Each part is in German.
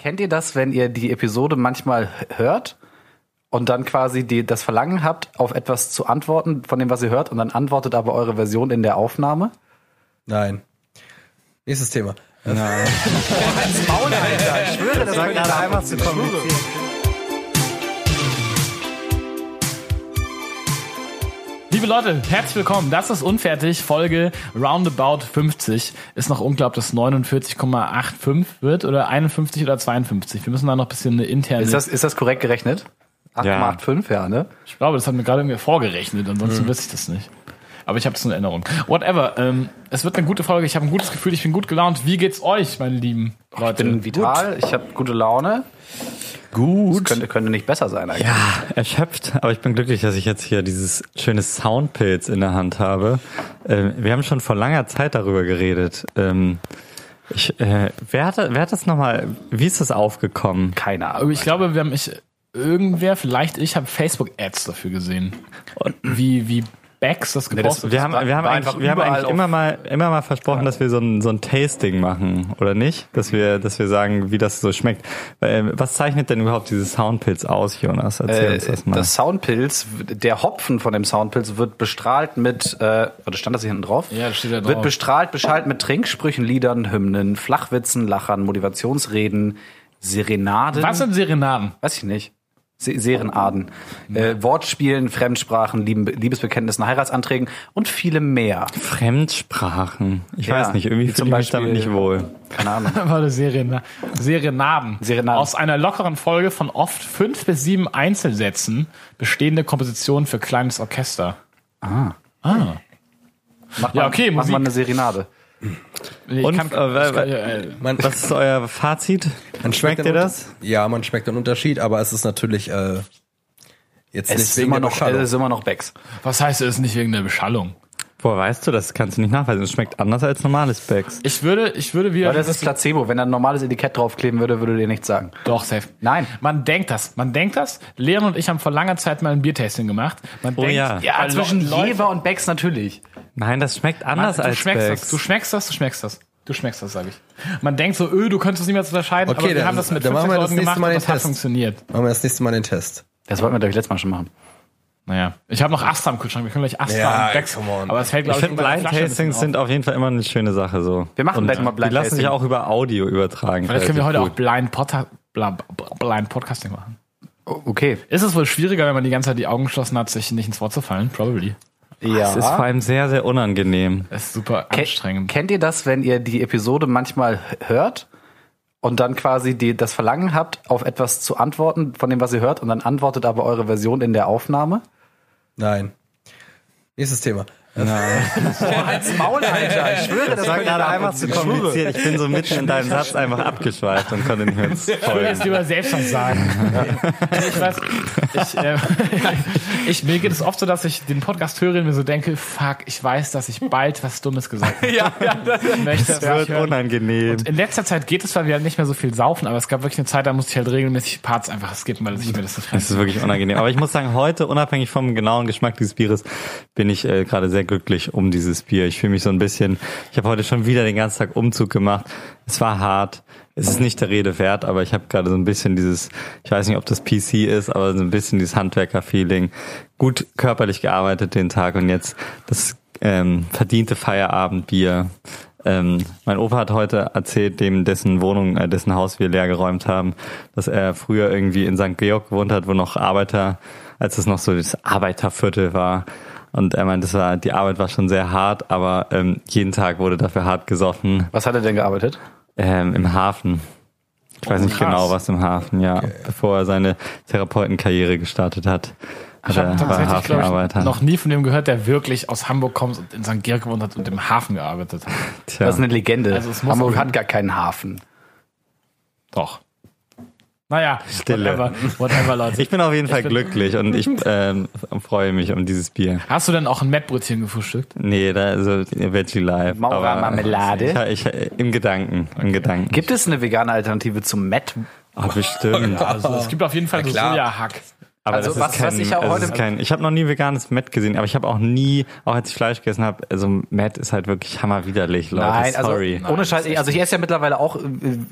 Kennt ihr das, wenn ihr die Episode manchmal hört und dann quasi die, das Verlangen habt, auf etwas zu antworten von dem, was ihr hört, und dann antwortet aber eure Version in der Aufnahme? Nein. Nächstes Thema. Maul, Alter. Ich schwöre, das war gerade einfach zu kompliziert. Liebe Leute, herzlich willkommen. Das ist Unfertig, Folge Roundabout 50. Ist noch unklar, ob das 49,85 wird oder 51 oder 52. Wir müssen da noch ein bisschen eine interne... Ist das, ist das korrekt gerechnet? 8,85, ja, ne? ich glaube, das hat mir gerade irgendwie vorgerechnet, ansonsten wüsste ich das nicht. Aber ich habe es in Erinnerung. Whatever. Ähm, es wird eine gute Folge. Ich habe ein gutes Gefühl. Ich bin gut gelaunt. Wie geht's euch, meine lieben Ich Leute? bin vital, ich habe gute Laune. Gut. Könnte, könnte nicht besser sein eigentlich. Ja, erschöpft, aber ich bin glücklich, dass ich jetzt hier dieses schöne Soundpilz in der Hand habe. Ähm, wir haben schon vor langer Zeit darüber geredet. Ähm, ich, äh, wer, hat, wer hat das nochmal, wie ist das aufgekommen? Keine Ahnung. ich glaube, wir haben ich irgendwer, vielleicht ich, habe Facebook-Ads dafür gesehen. Und wie wie Bags das gepostet Wir haben, wir haben eigentlich, einfach wir haben eigentlich immer mal, immer mal versprochen, dass wir so ein, so ein Tasting machen, oder nicht? Dass wir, dass wir sagen, wie das so schmeckt. Weil, Was zeichnet denn überhaupt dieses Soundpilz aus, Jonas? Erzähl uns das mal. Das Soundpilz, der Hopfen von dem Soundpilz wird bestrahlt mit, äh, oder stand das hier hinten drauf? Ja, das steht da drauf. Wird bestrahlt, beschallt mit Trinksprüchen, Liedern, Hymnen, Flachwitzen, Lachern, Motivationsreden, Serenaden. Was sind Serenaden? Weiß ich nicht. Se Serenaden. Äh, Wortspielen, Fremdsprachen, Lieben Liebesbekenntnissen, Heiratsanträgen und viele mehr. Fremdsprachen. Ich Ja, weiß nicht, irgendwie fühle ich mich damit Beispiel- nicht wohl. Keine Ahnung. Warte, Serena Serenaden. Serenaden. Aus einer lockeren Folge von oft fünf bis sieben Einzelsätzen bestehende Komposition für kleines Orchester. Ah. Ah. Mach Ja, mal- okay, Mach Musik. mal eine Serenade. Ich Und, kann, äh, kann, äh, Man, Was ist euer Fazit? man Schmeckt dir das? Ja, man schmeckt den Unterschied, aber es ist natürlich äh, jetzt Es nicht ist wegen immer der noch, Beschallung. es ist immer noch Becks. was heißt es nicht wegen der Beschallung? Woher weißt du das? Kannst du nicht nachweisen. Es schmeckt anders als normales Becks. Ich würde, ich würde wieder. Weil das ist Placebo. Wenn da ein normales Etikett draufkleben würde, würde dir nichts sagen. Doch, safe. Nein. Man denkt das. Man denkt das. Leon und ich haben vor langer Zeit mal ein Biertasting gemacht. Man Oh denkt, ja. Ja, zwischen Jever und Becks natürlich. Nein, das schmeckt Man, anders du als schmeckst Becks. das. Du schmeckst das. Du schmeckst das. Du schmeckst das, sag ich. Man denkt so, öh, du könntest es nicht mehr unterscheiden, Okay, aber wir dann- haben das mit dann 50 machen wir das Leuten nächste gemacht Mal und das hat Test. funktioniert. Machen wir das nächste Mal den Test. Das wollten wir, glaube ich, letztes Mal schon machen. Naja. Ich habe noch Astra im Kühlschrank. Wir können gleich Astra Ja, und Becks. Aber es fällt, Ich glaube ich, finde, unter der Blind Tastings sind auf jeden Fall immer eine schöne Sache so. Wir machen gleich mal Blind Die lassen sich auch über Audio übertragen. Vielleicht können wir heute Relativ auch Blind, Podca Blind Podcasting machen. O- Okay. Ist es wohl schwieriger, wenn man die ganze Zeit die Augen geschlossen hat, sich nicht ins Wort zu fallen? Probably. Ja. Das ist vor allem sehr, sehr unangenehm. Es ist super Ke- anstrengend. Kennt ihr das, wenn ihr die Episode manchmal hört und dann quasi die, das Verlangen habt, auf etwas zu antworten von dem, was ihr hört, und dann antwortet aber eure Version in der Aufnahme? Nein. Nächstes Thema. Als Maul, Alter. Ich schwöre, Das war gerade einfach zu kompliziert. Ich bin so mitten in deinem Satz einfach abgeschweift und konnte nicht mehr ins Ich will Folgen. jetzt lieber selbst was sagen. ich weiß, ich, äh, ich, mir geht es oft so, dass ich den Podcast höre und mir so denke, fuck, ich weiß, dass ich bald was Dummes gesagt habe. Ja, ja, das möchte Das das wird unangenehm. In letzter Zeit geht es, weil wir halt nicht mehr so viel saufen, aber es gab wirklich eine Zeit, da musste ich halt regelmäßig Parts einfach skippen, weil ich mir das nicht Das ist wirklich unangenehm. Aber ich muss sagen, heute, unabhängig vom genauen Geschmack dieses Bieres, bin ich äh, gerade sehr glücklich um dieses Bier. Ich fühle mich so ein bisschen, ich habe heute schon wieder den ganzen Tag Umzug gemacht. Es war hart. Es ist nicht der Rede wert, aber ich habe gerade so ein bisschen dieses, ich weiß nicht, ob das PC ist, aber so ein bisschen dieses Handwerker-Feeling. Gut körperlich gearbeitet den Tag und jetzt das ähm, verdiente Feierabendbier. Ähm, mein Opa hat heute erzählt, dem dessen Wohnung, äh, dessen Haus wir leer geräumt haben, dass er früher irgendwie in St. Georg gewohnt hat, wo noch Arbeiter, als es noch so das Arbeiterviertel war. Und er meint, das war, die Arbeit war schon sehr hart, aber ähm, jeden Tag wurde dafür hart gesoffen Was hat er denn gearbeitet? ähm, im Hafen. Ich weiß nicht krass. genau, was im Hafen, ja. Bevor er seine Therapeutenkarriere gestartet hat. hat Ich habe er, tatsächlich, ich, noch nie von dem gehört, der wirklich aus Hamburg kommt und in St. Georg gewohnt hat und im Hafen gearbeitet hat. Tja. Das ist eine Legende. Also es muss Hamburg hat gar keinen Hafen. Doch. Naja, Stille. whatever, whatever, Leute. Ich bin auf jeden Fall glücklich und ich ähm, freue mich um dieses Bier. Hast du denn auch ein Mettbrötchen gefrühstückt? Nee, da also Veggie Live. Maurer Marmelade? Ich, ich, Im Gedanken, im Gedanken. Gibt es eine vegane Alternative zum Met? Oh, bestimmt. Also es gibt auf jeden Fall so klar. Sojahack. Aber Also das ist was- kein, was ich auch also heute- kein, ich habe noch nie veganes Matt gesehen, aber ich habe auch nie, auch als ich Fleisch gegessen habe, also Matt ist halt wirklich hammerwiderlich, Leute. Nein, also sorry. ohne Scheiß. ich- Also ich esse ja mittlerweile auch äh,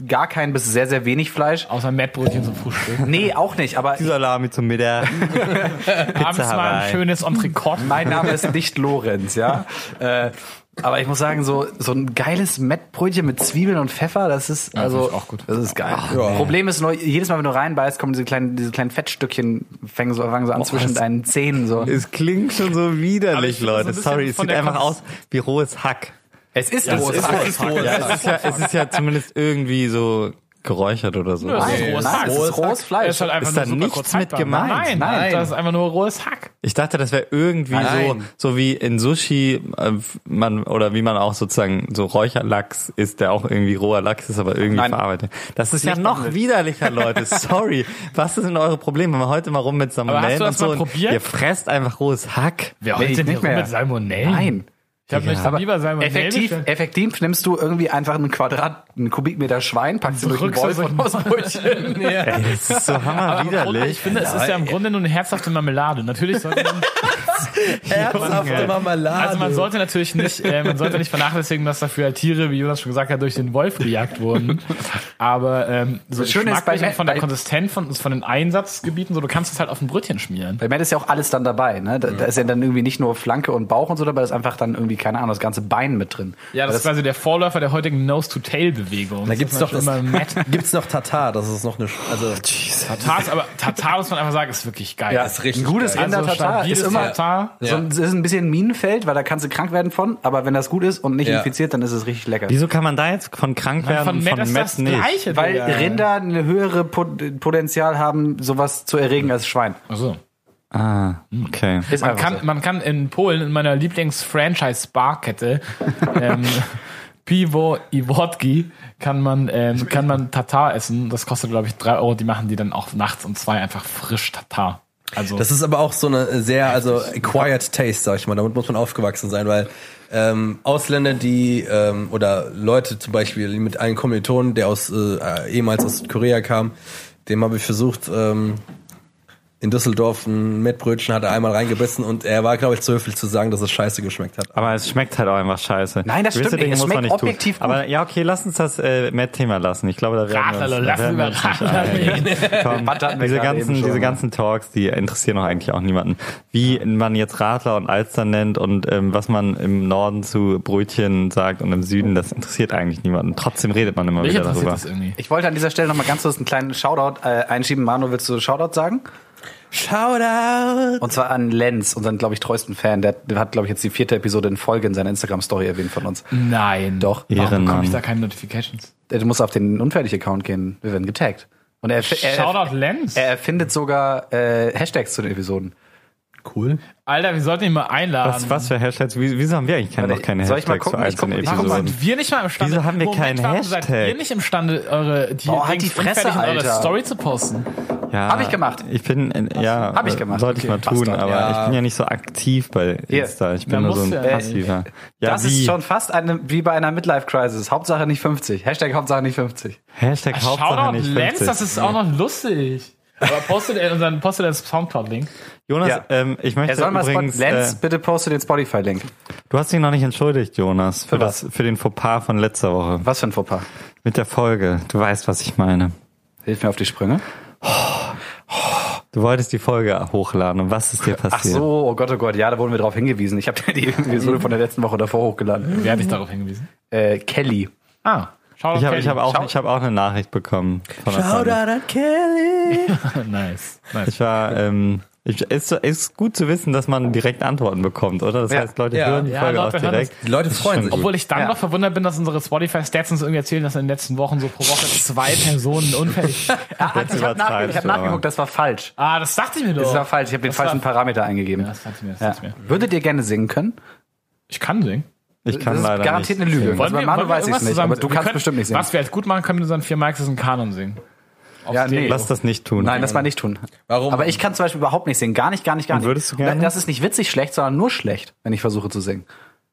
gar kein bis sehr, sehr wenig Fleisch. Außer Mettbrötchen zum Frühstück. Nee, auch nicht. Aber Die Salami zum Mittag. Abends mal ein schönes Entrecote. mein Name ist nicht Lorenz, ja. äh, aber ich muss sagen, so, so ein geiles Mettbrötchen mit Zwiebeln und Pfeffer, das ist also finde ich auch gut. Das ist geil. ja. Problem ist nur, jedes Mal, wenn du reinbeißt, kommen diese kleinen, diese kleinen Fettstückchen, fangen so, fangen so an zwischen es- deinen Zähnen. So. Es klingt schon so widerlich, Leute. so Sorry, es sieht einfach aus wie rohes Hack. Es ist Ja, rohes Hack. Ja, ist ja, es ist ja zumindest irgendwie so geräuchert oder so. Das ist Nein, rohes nein, Hack. es ist rohes Fleisch. ist halt Ist da nichts mit gemeint? Nein, Nein. das ist einfach nur rohes Hack. Ich dachte, das wäre irgendwie Nein. so, so wie in Sushi, äh, man, oder wie man auch sozusagen so Räucherlachs isst, der auch irgendwie roher Lachs ist, aber irgendwie Nein. verarbeitet. Das ist ja Nicht noch behandelt. widerlicher, Leute. Sorry. Was ist denn eure Probleme? Wenn wir heute mal rum mit Salmonellen du und das so. mal und probiert? Ihr fresst einfach rohes Hack. Wer Nee, holt denn nicht rum mehr. mit Salmonellen? Nein. Ich habe mich Ja. dann lieber Salmonellen Effektiv, effektiv nimmst du irgendwie einfach einen Quadrat, einen Kubikmeter Schwein, packst ihn durch den du Wolf und aus Brötchen. Ey, das ist so Grunde, hammerwiderlich. ich finde, es ist ja im Grunde nur eine herzhafte Marmelade. Natürlich sollte man, Herzhafte Marmelade. also man sollte natürlich nicht, äh, man sollte nicht vernachlässigen, dass dafür halt Tiere, wie Jonas schon gesagt hat, durch den Wolf gejagt wurden. Aber ähm, so Das Schöne ist bei von der Konsistenz von, von den Einsatzgebieten, so du kannst es halt auf ein Brötchen schmieren. Bei Matt ist ja auch alles dann dabei. Ne? Da, da ist ja dann irgendwie nicht nur Flanke und Bauch und so dabei, da ist einfach dann irgendwie, keine Ahnung, das ganze Bein mit drin. Ja, das, ist quasi der Vorläufer der heutigen Nose-to-Tail-Bewegung. Da gibt's doch das, immer Matt. gibt's noch Tatar, das ist noch eine, also, Tatar, ist aber Tatar muss man einfach sagen, ist wirklich geil. ja, ist richtig ein gutes geil. Rinder-Tatar stabiles ist immer Tatar. so ein, es ist ein bisschen ein Minenfeld, weil da kannst du krank werden von, aber wenn das gut ist und nicht Ja. infiziert, dann ist es richtig lecker. Wieso kann man da jetzt von krank werden Von und Matt von das nicht? Gleiche. Weil. Rinder eine höhere Pot- Potenzial haben, sowas zu erregen als Schwein. Ach so. Ah, okay. Ist Man kann, so. man kann in Polen, in meiner Lieblings-Franchise-Barkette, ähm, Pivo Iwotki, kann man, ähm, kann man Tatar essen. Das kostet, glaube ich, drei Euro. Die machen die dann auch nachts um zwei einfach frisch Tatar. Also, Das ist aber auch so eine sehr, also acquired taste, sag ich mal. Damit muss man aufgewachsen sein, weil ähm, Ausländer, die ähm, oder Leute zum Beispiel mit einem Kommilitonen, der aus äh, ehemals aus Korea kam, dem habe ich versucht, ähm, in Düsseldorf ein Mettbrötchen hat er einmal reingebissen und er war, glaube ich, zu höflich zu sagen, dass es scheiße geschmeckt hat. Aber es schmeckt halt auch einfach scheiße. Nein, das Gewisse stimmt nicht. Es muss man schmeckt tun. objektiv gut. Aber ja, okay, lass uns das äh, Matt-Thema lassen. Ich glaube, da werden wir uns, Radler, wir uns nicht. Komm, Was hatten wir diese gerade ganzen, diese ganzen Talks, die interessieren doch eigentlich auch niemanden. Wie man jetzt Radler und Alster nennt und ähm, was man im Norden zu Brötchen sagt und im Süden, das interessiert eigentlich niemanden. Trotzdem redet man immer mich wieder darüber. Ich wollte an dieser Stelle noch mal ganz kurz einen kleinen Shoutout äh, einschieben. Manu, willst du Shoutout sagen? Shoutout! Und zwar an Lenz, unseren, glaube ich, treuesten Fan. Der, hat, glaube ich, jetzt die vierte Episode in Folge in seiner Instagram-Story erwähnt von uns. Nein. Doch. Warum bekomme ich da keine Notifications? Du musst auf den Unfertig-Account gehen. Wir werden getaggt. Und er, er, Shoutout Lenz. er erfindet sogar äh, Hashtags zu den Episoden. Cool. Alter, wir sollten ihn mal einladen. Was, was für Hashtags? Wie- Wieso haben wir eigentlich keine, Warte, noch keine soll ich mal Hashtags gucken? Ich guck- ich Warum sind wir nicht mal imstande? Wieso haben wir Moment, keinen warum seid Hashtag? ihr nicht imstande, eure die Boah, halt die Fresse, eure Alter. Story zu posten? Ja, Hab ich gemacht. Ich bin, äh, ja, Hab ich gemacht. Sollte ich Okay, mal tun, Bastard. aber Ja. ich bin ja nicht so aktiv bei. Insta. Ich bin nur so ein ja. passiver. Ja, das wie? ist schon fast eine, wie bei einer Midlife-Crisis. Hauptsache nicht 50. Hashtag Hauptsache nicht 50. Hashtag Hauptsache nicht Lenz, 50. das ist auch noch lustig. Aber postet er unseren postet er das Soundcloud-Link. Jonas, Ja. ähm, ich möchte Er soll mal Spot übrigens, Lenz, äh, bitte poste den Spotify-Link. du hast dich noch nicht entschuldigt, Jonas, für, Für das, für den Fauxpas von letzter Woche. Was für ein Fauxpas. Mit der Folge. Du weißt, was ich meine. Hilf mir auf die Sprünge. Du wolltest die Folge hochladen und was ist dir Ach passiert? so, oh Gott, oh Gott, ja, da wurden wir drauf hingewiesen. Ich habe die Episode von der letzten Woche davor hochgeladen. Wer hat dich darauf hingewiesen? Äh, Kelly. Ah, Shoutout Ich habe hab auch, ich hab auch eine Nachricht bekommen. Von Freundin. an Kelly! nice. nice. Ich war, ähm, ich, ist, ist gut zu wissen, dass man direkt Antworten bekommt, oder? Das Ja. heißt, Leute Ja. hören die Ja, Folge Leute auch direkt. Die Leute freuen sich. Obwohl ich dann Ja. noch verwundert bin, dass unsere Spotify-Stats uns irgendwie erzählen, dass in den letzten Wochen so pro Woche zwei Personen unfällig. Ah, ich habe nachge hab nachgeguckt, das war falsch. ah, das dachte ich mir doch. Das war falsch. Ich habe den Das falschen war- Parameter eingegeben. Ja, das dachte ich mir. Das Ja. dachte ich mir. Würdet ihr gerne singen können? Ich kann singen. Ich kann das ist leider garantiert nicht. eine Lüge. Wollen Also bei wir, Manu weiß ich nicht, zusammen- aber du kannst können- bestimmt nicht singen. Was wir jetzt gut machen können, mit unseren vier Mics ist einen Kanon singen. Auf Ja, nee. Lass das nicht tun. Nein, das mal nicht tun. Warum? Aber ich kann zum Beispiel überhaupt nicht singen. Gar nicht, gar nicht, gar Und nicht. würdest du gerne? Das ist nicht witzig schlecht, sondern nur schlecht, wenn ich versuche zu singen.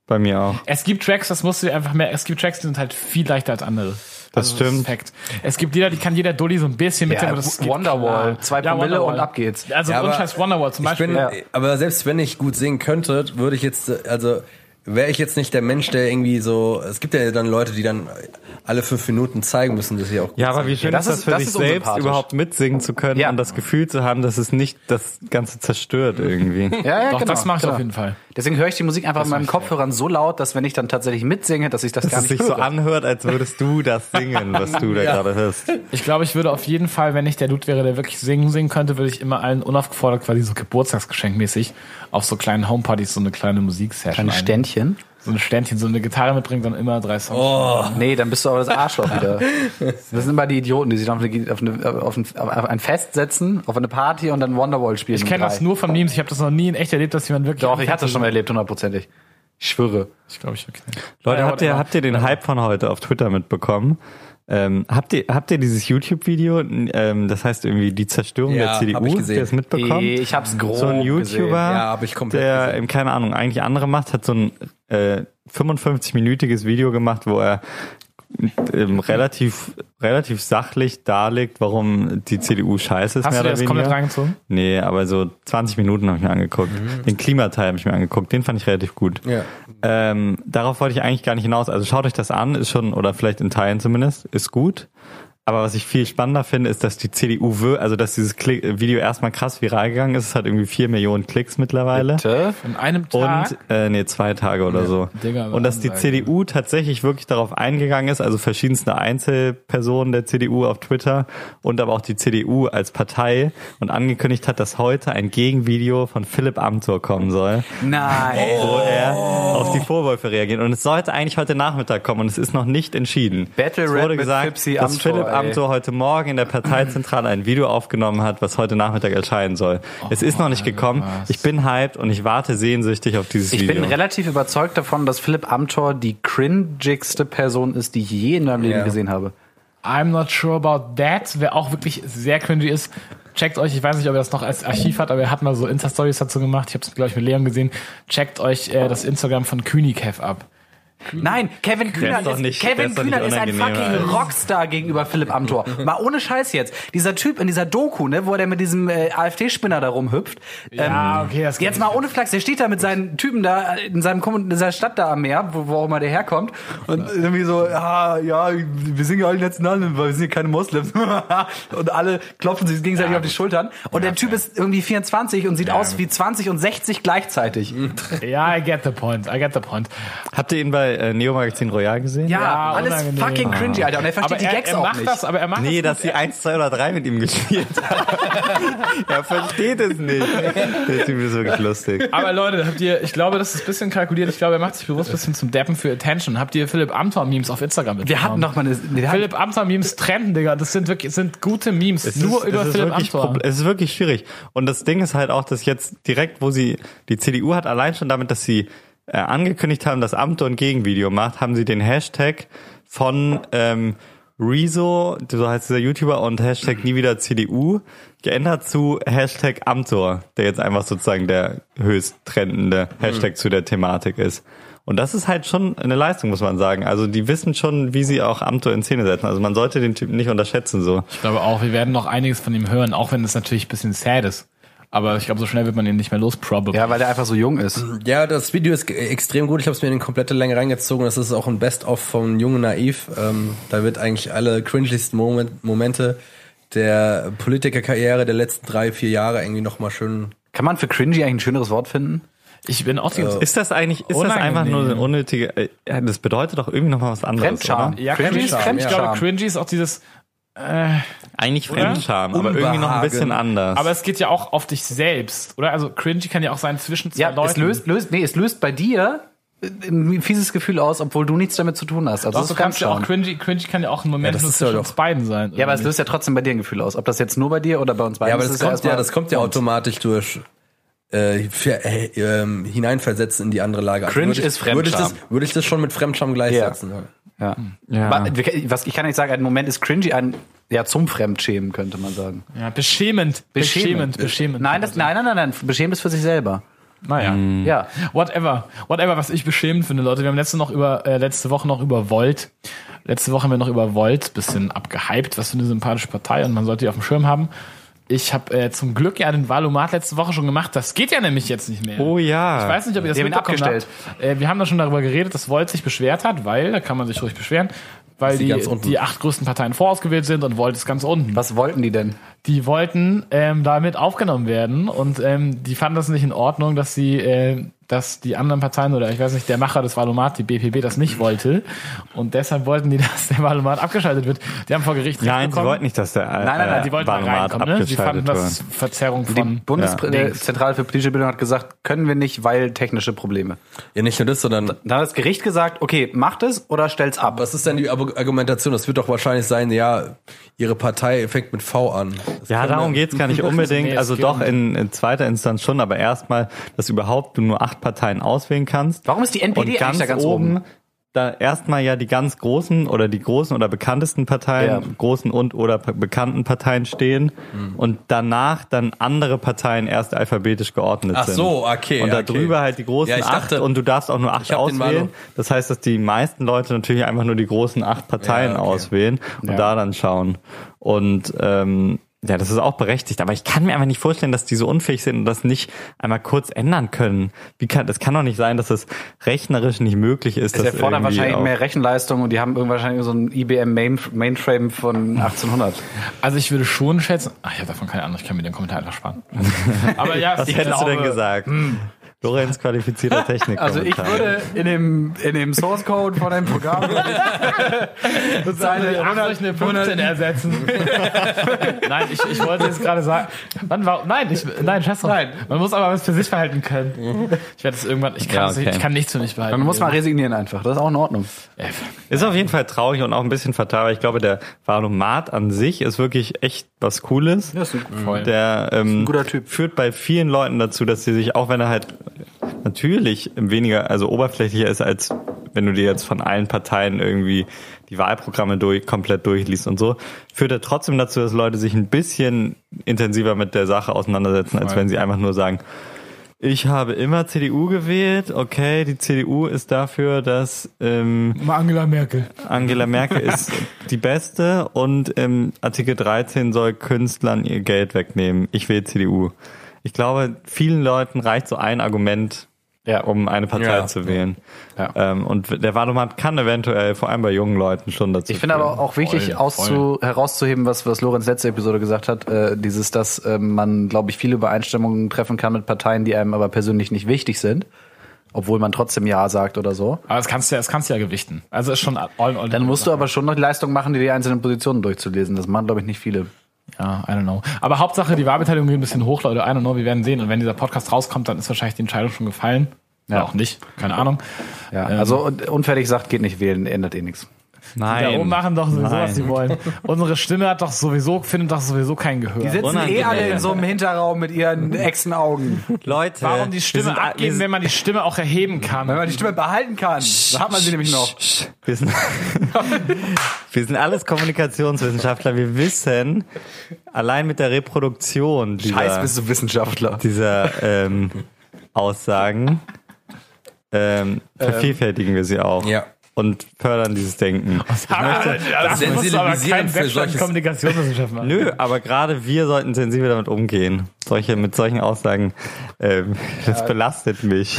Bei mir auch. Es gibt Tracks, das musst du dir einfach mehr, es gibt Tracks, die sind halt viel leichter als andere. Das Also stimmt. Fact. Es gibt Lieder, die kann jeder Dulli so ein bisschen aber das geht Wonderwall, klar. zwei Promille und ab geht's. Also Ja, ja, aber Scheiß Wonderwall zum Ich Beispiel. bin, Ja. aber selbst wenn ich gut singen könnte, würde ich jetzt, also wäre ich jetzt nicht der Mensch, der irgendwie so, es gibt ja dann Leute, die dann alle fünf Minuten zeigen müssen, dass sie auch gut Ja, aber wie schön Ja, ist das das ist- für das sich ist selbst überhaupt mitsingen zu können Ja. und das Gefühl zu haben, dass es nicht das Ganze zerstört irgendwie. Ja, ja, Doch, genau, das mache ich genau. auf jeden Fall. Deswegen höre ich die Musik einfach in meinen Kopfhörern so laut, dass wenn ich dann tatsächlich mitsinge, dass ich das Dass gar es nicht sich so höre. anhört, als würdest du das singen, was du da gerade hörst. Ich glaube, ich würde auf jeden Fall, wenn ich der Dude wäre, der wirklich singen singen könnte, würde ich immer allen unaufgefordert quasi so Geburtstagsgeschenkmäßig auf so kleinen Homepartys so eine kleine Musiksession Ein ein- Ständchen. so ein Ständchen, so eine Gitarre mitbringen, dann immer drei Songs. Oh, Nee, dann bist du aber das Arschloch wieder. Das sind immer die Idioten, die sich auf, eine, auf, eine, auf, ein, auf ein Fest setzen, auf eine Party und dann Wonderwall spielen. Ich kenne das nur von Memes. Ich habe das noch nie in echt erlebt, dass jemand wirklich. Doch, ich hatte das schon mal erlebt, hundertprozentig. Ich schwöre. Ich glaube, ich okay. Leute, Ja, habt ihr, habt ihr den Hype von heute auf Twitter mitbekommen? Ähm, habt ihr, habt ihr dieses YouTube-Video, ähm, das heißt irgendwie die Zerstörung Ja, der CDU, hab ich gesehen. der es mitbekommen? Ich hab's grob so ein YouTuber. Ja, der, gesehen. ähm, keine Ahnung, eigentlich andere macht, hat so ein äh, 55-minütiges Video gemacht, wo er ähm, relativ, relativ sachlich darlegt, warum die CDU scheiße ist, Hast mehr du dir das komplett reingezogen? Nee, aber so 20 Minuten habe ich mir angeguckt. Den Klimateil habe ich mir angeguckt, den fand ich relativ gut. Ja. Ähm, darauf wollte ich eigentlich gar nicht hinaus. Also schaut euch das an, ist schon, oder vielleicht in Teilen zumindest, ist gut. Aber was ich viel spannender finde, ist, dass die CDU, also dass dieses Klick, Video erstmal krass viral gegangen ist. Es hat irgendwie vier Millionen Klicks mittlerweile. Bitte? In einem Tag. Und, äh, nee, zwei Tage oder so. Digga, und dass die. CDU tatsächlich wirklich darauf eingegangen ist, also verschiedenste Einzelpersonen der CDU auf Twitter und aber auch die CDU als Partei und angekündigt hat, dass heute ein Gegenvideo von Philipp Amthor kommen soll Nein. wo er auf die Vorwürfe reagiert. Und es sollte eigentlich heute Nachmittag kommen und es ist noch nicht entschieden. Battle es wurde mit gesagt, dass Amthor, Philipp Amthor heute Morgen in der Parteizentrale ein Video aufgenommen hat, was heute Nachmittag erscheinen soll. es ist noch nicht gekommen. Ich bin hyped und ich warte sehnsüchtig auf dieses Ich Video. bin relativ überzeugt davon, dass Philipp Amthor die cringigste Person ist, die ich je in meinem Leben Ja. gesehen habe. I'm not sure about that. Wer auch wirklich sehr cringy ist, checkt euch, ich weiß nicht, ob er das noch als Archiv hat, aber er hat mal so Insta-Stories dazu gemacht. Ich habe es, glaube ich, mit Leon gesehen. Checkt euch äh, das Instagram von Kühnikev ab. Nein, Kevin Kühnert doch ist, nicht- Kevin Kühnert ist ein fucking als- Rockstar gegenüber Philipp Amthor. Mal ohne Scheiß jetzt. Dieser Typ in dieser Doku, ne, wo der mit diesem äh, AfD-Spinner da rumhüpft. Ja, ähm, okay, das Jetzt mal ohne Flachs, der steht da mit seinen Typen da in seinem in dieser Stadt da am Meer, wo, wo auch immer der herkommt. Und irgendwie so, ja, ja, wir sind ja alle Nationalen, weil wir sind ja keine Moslems. und alle klopfen sich gegenseitig auf die Schultern. Und der Typ ist irgendwie 24 und sieht aus wie 20 und 60 gleichzeitig. Ja, I get the point. I get the point. Habt ihr ihn bei äh, Neo Magazin Royal gesehen? Ja, Ja, alles unangenehm. fucking cringy, Alter. Und er versteht Aber die er, Gags er auch macht nicht. das, aber er macht Nee, das. dass sie 1, 2 oder 3 mit ihm gespielt haben. er versteht es nicht. Der Typ ist wirklich lustig. Aber Leute, habt ihr, ich glaube, das ist ein bisschen kalkuliert. Ich glaube, er macht sich bewusst ein bisschen zum Deppen für Attention. Habt ihr Philipp Amthor Memes auf Instagram Wir hatten noch mal eine. Philipp Amthor Memes trenden, Digga. Das sind wirklich, sind gute Memes. Es nur ist, über es ist Philipp Amthor. Es ist wirklich schwierig. Und das Ding ist halt auch, dass jetzt direkt, wo sie, die CDU hat allein schon damit, dass sie äh, angekündigt haben, dass Amthor ein Gegenvideo macht, haben sie den Hashtag von ähm, Rezo, so heißt dieser YouTuber, und Hashtag nie wieder CDU geändert zu Hashtag Amthor, der jetzt einfach sozusagen der höchst trendende Hashtag zu der Thematik ist. Und das ist halt schon eine Leistung, muss man sagen. Also die wissen schon, wie sie auch Amthor in Szene setzen. Also man sollte den Typen nicht unterschätzen so. Ich glaube auch, wir werden noch einiges von ihm hören, auch wenn es natürlich ein bisschen sad ist. Aber ich glaube, so schnell wird man ihn nicht mehr los, probably. ja, weil der einfach so jung ist. Ja, das Video ist extrem gut. Ich habe es mir in komplette Länge reingezogen. Das ist auch ein Best-of von Jung und Naiv. Ähm, da wird eigentlich alle cringeligsten Moment, Momente der Politikerkarriere der letzten drei, vier Jahre irgendwie nochmal schön. Kann man für cringy eigentlich ein schöneres Wort finden? Ich bin auch die Ist das eigentlich, ist das einfach nur eine unnötige, äh, das bedeutet doch irgendwie noch mal was anderes, Fremdscham. oder? Ja, Cringy cringy ist cringy. Ich glaube, Fremdscham. cringy ist auch dieses, Eigentlich Fremdscham, aber irgendwie noch ein bisschen anders. aber es geht ja auch auf dich selbst, oder? Also cringy kann ja auch sein zwischen zwei Ja, Leuten. es löst, löst, nee, es löst bei dir ein fieses Gefühl aus, obwohl du nichts damit zu tun hast. Also Doch, das du kannst ja auch cringy, cringy kann ja auch ein Moment Ja, das nur zwischen uns beiden sein. Ja, aber es irgendwie. löst ja trotzdem bei dir ein Gefühl aus. Ob das jetzt nur bei dir oder bei uns beiden Ja, aber ist, das ist kommt ja, das kommt ja automatisch durch äh, für, äh, ähm, hineinversetzen in die andere Lage. Cringe würde ich, ist Fremdscham. Würde ich, das, würde ich das schon mit Fremdscham gleichsetzen. Ja. Ja. Wir- Was, ich kann nicht sagen, ein Moment ist cringy, ein ja zum Fremdschämen könnte man sagen. ja, beschämend, beschämend, beschämend. Nein, das, nein, nein, nein, nein, beschämt ist für sich selber. Naja. Ja. Whatever. Whatever, was ich beschämend finde, Leute. Wir haben letzte, noch über, äh, letzte Woche noch über Volt Letzte Woche haben wir noch über Volt bisschen abgehypt, was für eine sympathische Partei und man sollte die auf dem Schirm haben. Ich habe äh, zum Glück ja den Valomat letzte Woche schon gemacht. Das geht ja nämlich jetzt nicht mehr. Oh ja. Ich weiß nicht, ob ihr das ihn mitbekommen abgestellt. habt. Äh, wir haben da schon darüber geredet, dass Volt sich beschwert hat, weil, da kann man sich ruhig beschweren, weil die die acht größten Parteien vorausgewählt sind und Volt ist ganz unten. Was wollten die denn? Die wollten ähm, damit aufgenommen werden und ähm, die fanden das nicht in Ordnung, dass sie, äh, dass die anderen Parteien oder ich weiß nicht, der Macher des Valomat, die BPB, das nicht wollte und deshalb wollten die, dass der Valomat abgeschaltet wird. Die haben vor Gericht Nein, sie bekommen. wollten nicht, dass der nein, nein, die wollten da reinkommen, ne? Sie fanden das. Verzerrung Die von Bundeszentrale für politische Bildung hat gesagt, können wir nicht, weil technische Probleme. Ja, nicht nur das, sondern Dann hat das Gericht gesagt, okay, macht es oder stellt's ab. was ist denn die Argu- Argumentation? Das wird doch wahrscheinlich sein, ja, ihre Partei fängt mit V an. Das Ja, darum geht's gar nicht unbedingt. Also doch in, in zweiter Instanz schon, aber erstmal, dass überhaupt du nur acht Parteien auswählen kannst. Warum ist die NPD Und eigentlich ganz, da ganz oben, oben? da erstmal ja die ganz großen oder die großen oder bekanntesten Parteien, Ja. großen und oder bekannten Parteien stehen Mhm. und danach dann andere Parteien erst alphabetisch geordnet Ach sind. so, okay, Und da okay. drüber halt die großen Ja, dachte- acht und du darfst auch nur acht auswählen. Das heißt, dass die meisten Leute natürlich einfach nur die großen acht Parteien Ja, okay. auswählen und da dann schauen. Und ähm, ja, das ist auch berechtigt. Aber ich kann mir einfach nicht vorstellen, dass die so unfähig sind und das nicht einmal kurz ändern können. Wie kann, das kann doch nicht sein, dass es rechnerisch nicht möglich ist. Es das erfordert wahrscheinlich mehr Rechenleistung und die haben irgendwie wahrscheinlich so ein IBM Main Mainframe von 1800. Also ich würde schon schätzen, ach, ich habe davon keine Ahnung, ich kann mir den Kommentar einfach sparen. Aber ja, Was ich hättest du denn glaube- gesagt? Lorenz qualifizierter Techniker. Also ich würde in dem, in dem Source Code von einem Programm seine Ach, soll ich eine 15 ersetzen? nein, ich, ich wollte jetzt gerade sagen. War, nein, ich, nein, scheiß drauf. Nein. Man muss aber was für sich behalten können. Ich werde es irgendwann, ich kann, Ja, es nicht, okay. ich kann nichts für mich behalten. Man muss mal resignieren einfach. Das ist auch in Ordnung. Ist auf jeden Fall traurig und auch ein bisschen fatal, weil ich glaube, der Valomat an sich ist wirklich echt was Cooles. Das ist Voll. Der ähm, guter Typ. führt bei vielen Leuten dazu, dass sie sich, auch wenn er halt natürlich weniger, also oberflächlicher ist, als wenn du dir jetzt von allen Parteien irgendwie die Wahlprogramme durch, komplett durchliest und so, führt er trotzdem dazu, dass Leute sich ein bisschen intensiver mit der Sache auseinandersetzen, als wenn sie einfach nur sagen, ich habe immer CDU gewählt, okay, die CDU ist dafür, dass ähm, Angela Merkel. Angela Merkel ist die Beste und im Artikel 13 soll Künstlern ihr Geld wegnehmen. Ich will CDU. Ich glaube, vielen Leuten reicht so ein Argument, Ja. um eine Partei Ja. zu wählen. Ja. Ähm, und der Wahlomat kann eventuell, vor allem bei jungen Leuten, schon dazu Ich finde aber auch wichtig Voll, auszu herauszuheben, was, was Lorenz letzte Episode gesagt hat, äh, dieses, dass ähm, man, glaube ich, viele Übereinstimmungen treffen kann mit Parteien, die einem aber persönlich nicht wichtig sind, obwohl man trotzdem Ja sagt oder so. Aber das kannst du ja, das kannst du ja gewichten. Also ist schon all, all Dann musst du aber schon noch die Leistung machen, die die einzelnen Positionen durchzulesen. Das machen, glaube ich, nicht viele. Ja, I don't know. Aber Hauptsache, die Wahlbeteiligung geht ein bisschen hoch, Leute. I don't know, wir werden sehen. Und wenn dieser Podcast rauskommt, dann ist wahrscheinlich die Entscheidung schon gefallen. Ja. Ja. auch nicht. Keine Ahnung. Ja, also und- unfertig sagt, geht nicht wählen, ändert eh nichts. Nein. Da oben machen doch sowieso, Nein. was sie wollen. Unsere Stimme hat doch sowieso, findet doch sowieso kein Gehör. Die sitzen eh Unangenehm. alle in so einem Hinterraum mit ihren Echsenaugen. Leute, Warum die Stimme sind, abgeben, wenn man die Stimme auch erheben kann? Wenn man die Stimme behalten kann, dann hat man sie nämlich noch. Wir sind, wir sind alles Kommunikationswissenschaftler. Wir wissen, allein mit der Reproduktion dieser, Scheiß, bist du Wissenschaftler. dieser ähm, Aussagen ähm, vervielfältigen wir sie auch. Ja. Und fördern dieses Denken. das musst du aber sensibilisieren kein für Bachelor in solches- Kommunikationswissenschaft machen. Nö, aber gerade wir sollten sensibel damit umgehen. Solche, mit solchen Aussagen, ähm, das belastet mich.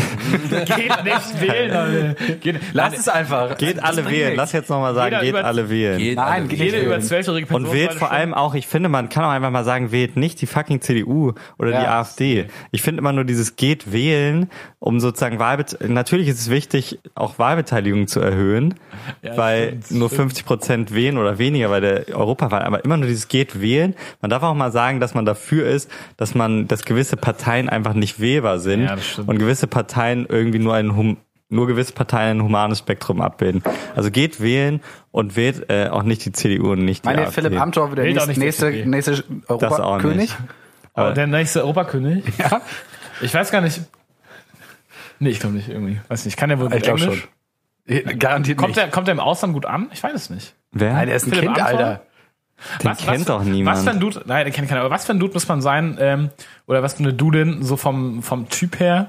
Geht nicht wählen, Leute. Geht, Lass es einfach. Geht alle wählen. Lass jetzt nochmal sagen, Jeder geht über- alle wählen. Geht Nein, alle. geht Jede nicht über wählen. zwölfjährige Person Und wählt vor allem auch, ich finde, man kann auch einfach mal sagen, wählt nicht die fucking CDU oder die Ja. AfD. Ich finde immer nur dieses geht wählen, um sozusagen Wahlbet natürlich ist es wichtig, auch Wahlbeteiligung zu erhöhen, Ja, weil stimmt, nur 50 Prozent wählen oder weniger bei der Europawahl, aber immer nur dieses geht wählen. Man darf auch mal sagen, dass man dafür ist, dass man, dass gewisse Parteien einfach nicht wählbar sind Ja, und gewisse Parteien irgendwie nur ein hum nur gewisse Parteien ein humanes Spektrum abbilden. Also geht wählen und wählt äh, auch nicht die CDU und nicht die Meine AfD. Philipp Amthor wird der Wählt auch nächste, nicht nächste, nächste Das auch Europakönig. nicht. Aber der nächste Europakönig? Ja, Ich weiß gar nicht. Nee, ich glaube nicht irgendwie. Weiß nicht. Kann der wohl ich gut glaube Englisch? schon. Garantiert Kommt nicht. der, kommt der im Ausland gut an? Ich weiß es nicht. Wer? Nein, der ist ein Philipp Kind, Amthor? Alter. Den kennt doch niemand. Was für ein Dude, nein, den kennt keiner, aber was für ein Dude muss man sein, ähm, oder was für eine Dudin, so vom, vom Typ her,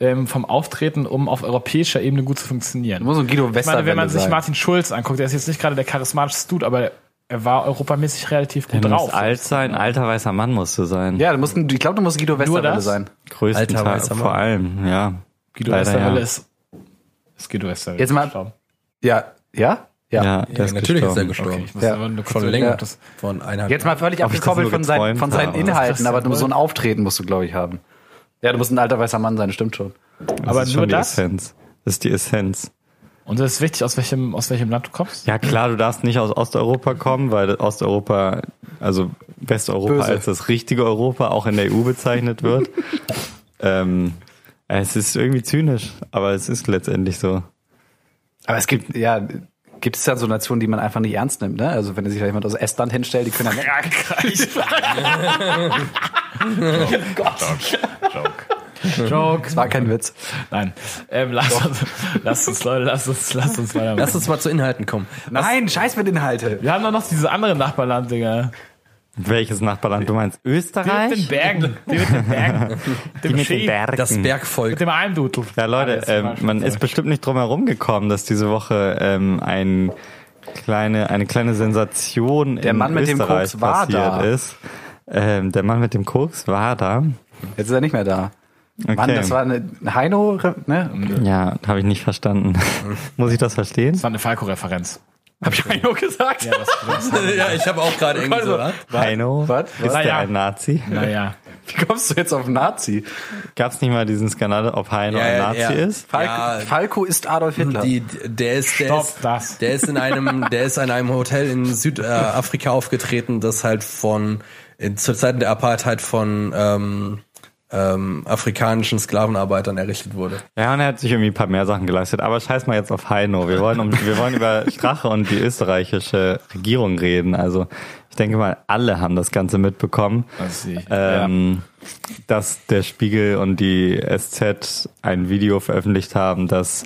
ähm, vom Auftreten, um auf europäischer Ebene gut zu funktionieren. Muss so ein Guido Ich meine, wenn man Westerwelle sich sein. Martin Schulz anguckt, der ist jetzt nicht gerade der charismatischste Dude, aber er war europamäßig relativ gut Du drauf. musst alt sein, alter weißer Mann musst du sein. Ja, du musst, ich glaube, du musst Guido Westerwelle sein. Größtenteils, Alter weißer Mann. vor allem, ja. Guido Leider, Westerwelle ja. ist, ist Guido Westerwelle. Jetzt mal-. Ja, ja, ja. Ja, der Ja, ist natürlich ist er gestorben. gestorben. Okay, ich muss Ja. aber nur kurz Schon überlegen, länger. ob das Von eineinhalb Jetzt mal völlig das abgekoppelt von, seinen, geträumt von seinen habe. Inhalten, aber du musst so ein. Auftreten musst du, glaube ich, haben. Ja, du musst ein alter weißer Mann sein, stimmt schon. Das Aber ist nur schon die das? Essenz. Das ist die Essenz. Und es ist wichtig, aus welchem, aus welchem Land du kommst? Ja klar, du darfst nicht aus Osteuropa kommen, weil Osteuropa, also Westeuropa Böse. als das richtige Europa auch in der EU bezeichnet wird. ähm, es ist irgendwie zynisch, aber es ist letztendlich so. Aber es gibt, ja, gibt es dann so Nationen, die man einfach nicht ernst nimmt, ne? Also wenn sich da jemand aus Estland hinstellt, die können dann, Joke. das war kein Witz. Nein. Ähm, lass, uns, lass uns, Leute, lass uns, lass uns weitermachen. Lass uns mal zu Inhalten kommen. Nein, scheiß mit Inhalte. Wir haben doch noch dieses andere Nachbarland, Digga. Welches Nachbarland? Du meinst Die mit den Österreich? Bergen. Die mit den Bergen. Die Dem mit den Bergen. Das Bergvolk. Mit dem Almdudel. Ja, Leute, ähm, man ist bestimmt nicht drum herum gekommen, dass diese Woche ähm, ein kleine, eine kleine Sensation Der in Mann mit dem Österreich Koks war passiert da. ist. Ähm, der Mann mit dem Koks war da. Jetzt ist er nicht mehr da. Okay. Mann, das war eine Heino, ne? ja, habe ich nicht verstanden. Muss ich das verstehen? Das war eine Falco-Referenz. Hab ich Heino gesagt? Ja, das, das, ja, ich habe auch gerade irgendwie so, was? Heino? Was? Ist Naja. der ein Nazi? naja. Wie kommst du jetzt auf Nazi? Gab es nicht mal diesen Skandal, ob Heino Ja, ein Nazi ja. ist? Falco, Ja. Falco ist Adolf Hitler. Die, der ist, der Stopp ist, das. der ist in einem, der ist in einem Hotel in Südafrika aufgetreten, das halt von in, zur Zeit der Apartheid von ähm, ähm, afrikanischen Sklavenarbeitern errichtet wurde. Ja, und er hat sich irgendwie ein paar mehr Sachen geleistet. Aber scheiß mal jetzt auf Heino. Wir wollen, um, wir wollen über Strache und die österreichische Regierung reden. Also ich denke mal, alle haben das Ganze mitbekommen. Ähm, dass der Spiegel und die SZ ein Video veröffentlicht haben, dass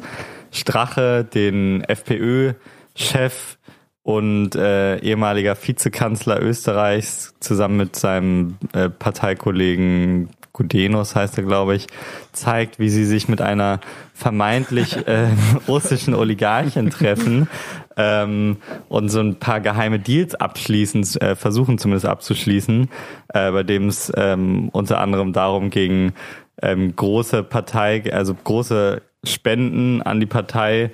Strache den FPÖ-Chef und äh, ehemaliger Vizekanzler Österreichs zusammen mit seinem äh, Parteikollegen Gudenus heißt er, glaube ich, zeigt, wie sie sich mit einer vermeintlich äh, russischen Oligarchin treffen ähm, und so ein paar geheime Deals abschließen, äh, versuchen zumindest abzuschließen, äh, bei dem es ähm, unter anderem darum ging, ähm, große Partei, also große Spenden an die Partei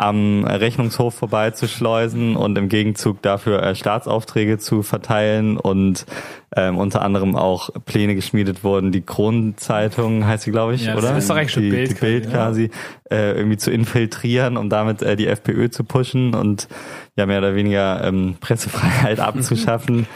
am Rechnungshof vorbeizuschleusen und im Gegenzug dafür äh, Staatsaufträge zu verteilen und ähm, unter anderem auch Pläne geschmiedet wurden, die Kronenzeitung heißt sie, glaube ich, Ja, das oder? österreichische die, Bild die Bild quasi, ja. quasi äh, irgendwie zu infiltrieren, um damit äh, die FPÖ zu pushen und ja mehr oder weniger ähm, Pressefreiheit abzuschaffen.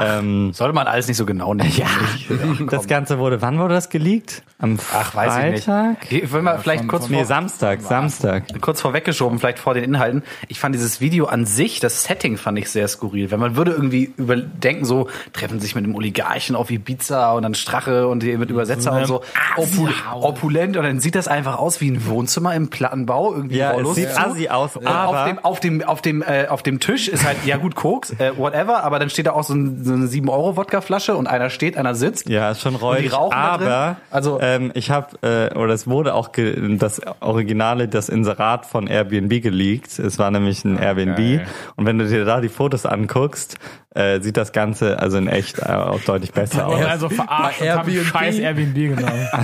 ähm, Sollte man alles nicht so genau nehmen. Ja. das Ganze wurde, wann wurde das geleakt? Am Ach, weiß ich Freitag? nicht. Ich will mal vielleicht von- kurz von- Nee, vor, Samstag, Samstag. kurz vorweggeschoben, vielleicht vor den Inhalten. Ich fand dieses Video an sich, das Setting fand ich sehr skurril. Wenn man würde irgendwie überdenken, so treffen sich mit einem Oligarchen auf Ibiza und dann Strache und die mit Übersetzer und so Opu opulent und dann sieht das einfach aus wie ein Wohnzimmer im Plattenbau irgendwie Ja, es sieht assi aus, Und aber- auf dem auf dem auf dem äh, auf dem Tisch ist halt ja gut Koks, äh, whatever, aber dann steht da auch so, ein, so eine 7 Euro Wodka Flasche und einer steht, einer sitzt. Ja, ist schon räudig. rauchen da drin? Aber Also- ähm, ich habe äh, oder es wurde auch das Originale, das Inserat von Airbnb geleakt. Es war nämlich ein Airbnb geil. und wenn du dir da die Fotos anguckst, äh, sieht das Ganze also in echt äh, auch deutlich besser aus. also verarscht und haben Airbnb. scheiß Airbnb genommen.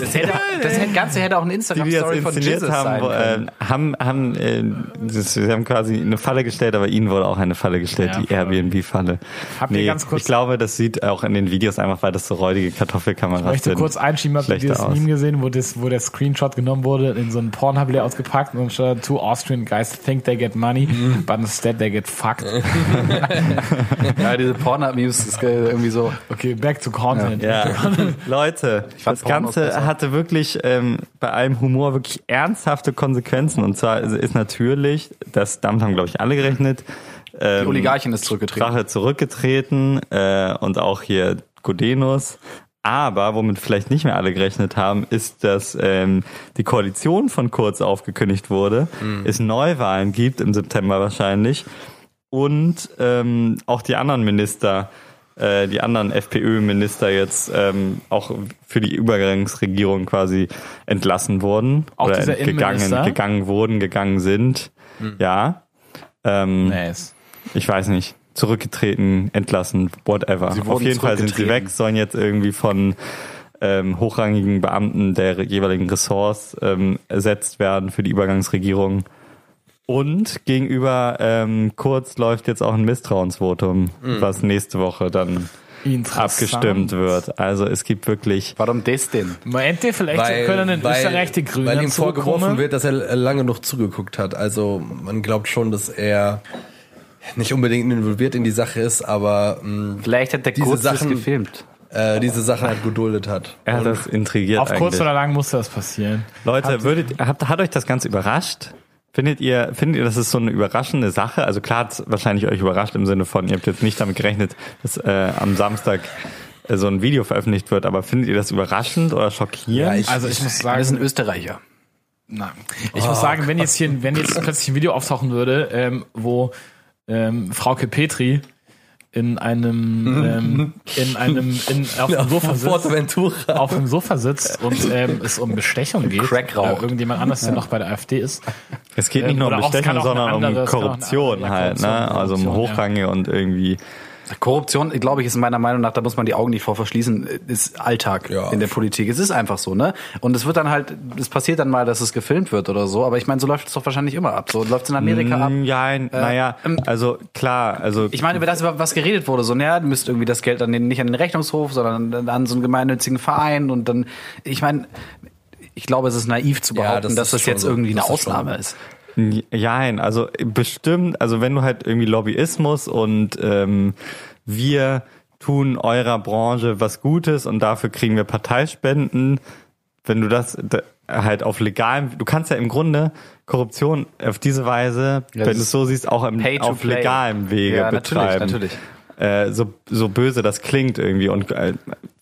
Das, hätte, das Ganze hätte auch eine die, die das Instagram-Story von inszeniert Jesus sein haben, können. äh, haben, haben, äh, das, sie haben quasi eine Falle gestellt, aber ihnen wurde auch eine Falle gestellt, Ja, die. Airbnb-Falle. Kurz- ich glaube, das sieht auch in den Videos einfach, weil das so räudige Kartoffelkameras Ich möchte sind. kurz einschieben, habt ihr dieses aus. Meme gesehen, wo, das, wo der Screenshot genommen wurde, in so einen Pornhub ausgepackt und dann stand two Austrian guys think they get money, but instead they get fucked. Ja, diese Pornhub-Memes ist irgendwie so. Okay, back to content. Ja, Leute, fand das Ganze hatte wirklich ähm, bei allem Humor wirklich ernsthafte Konsequenzen. Und zwar ist- natürlich, das damit haben glaube ich alle gerechnet, Die ähm, Oligarchin ist zurückgetreten. Strache zurückgetreten äh, und auch hier Gudenus. Aber womit vielleicht nicht mehr alle gerechnet haben, ist, dass ähm, die Koalition von Kurz aufgekündigt wurde, es Neuwahlen gibt im September wahrscheinlich und ähm, auch die anderen Minister äh, die anderen FPÖ-Minister jetzt ähm, auch für die Übergangsregierung quasi entlassen wurden Auch oder gegangen, gegangen wurden, gegangen sind. Ja. Ähm, Nice. ich weiß nicht, zurückgetreten, entlassen, whatever. Auf jeden Fall sind sie weg, sollen jetzt irgendwie von ähm, hochrangigen Beamten der jeweiligen Ressorts ähm, ersetzt werden für die Übergangsregierung. Und gegenüber ähm, Kurz läuft jetzt auch ein Misstrauensvotum, Mhm. was nächste Woche dann abgestimmt wird. Also es gibt wirklich Warum das denn? Meint ihr, vielleicht können in Österreich die Grünen weil ihm vorgeworfen wird, dass er lange noch zugeguckt hat. Also man glaubt schon, dass er nicht unbedingt involviert in die Sache ist, aber mh, Vielleicht hat der Diese Kurz das Sachen- gefilmt. äh, diese Sachen halt geduldet hat. er hat das intrigiert Auf kurz eigentlich. oder lang musste das passieren. Leute, würdet, habt, hat euch das Ganze überrascht? Findet ihr, findet ihr, das ist so eine überraschende Sache? Also klar hat wahrscheinlich euch überrascht im Sinne von, ihr habt jetzt nicht damit gerechnet, dass äh, am Samstag äh, so ein Video veröffentlicht wird, aber findet ihr das überraschend oder schockierend? ich- Also ich muss sagen, Das ist ein Österreicher. Nein. Ich muss sagen, wenn jetzt hier, wenn jetzt plötzlich ein Video auftauchen würde, ähm, wo ähm, Frauke Petri in einem, ähm, in einem, in, auf dem Sofa sitzt, auf dem Sofa sitzt und ähm, es um Bestechung geht, Crack raucht. äh, irgendjemand anders, der noch bei der AfD ist. es geht nicht nur um Bestechung, sondern um andere- es kann auch eine Korruption ja, halt, ne? Korruption, Also um Korruption, Hochrangige und irgendwie. Korruption, glaube ich, ist meiner Meinung nach, da muss man die Augen nicht vor verschließen, ist Alltag Ja. in der Politik. Es ist einfach so, ne? Und es wird dann halt, es passiert dann mal, dass es gefilmt wird oder so, aber ich meine, so läuft es doch wahrscheinlich immer ab. So läuft es in Amerika ab. Mm, Ja, naja, ähm, also klar, also Ich meine, über das, über was geredet wurde, so, naja, du müsst irgendwie das Geld an den, nicht an den Rechnungshof, sondern an so einen gemeinnützigen Verein und dann, ich meine, ich glaube, es ist naiv zu Ja, behaupten, das dass das jetzt so. irgendwie eine Das schon Ausnahme ist. Jein, also bestimmt, also wenn du halt irgendwie Lobbyismus und ähm, wir tun eurer Branche was Gutes und dafür kriegen wir Parteispenden, wenn du das da- halt auf legalem, du kannst ja im Grunde Korruption auf diese Weise, Ja, wenn du es so siehst, auch im, auf play. legalem Wege Ja, natürlich, betreiben. natürlich. Äh, so, so böse das klingt irgendwie und äh,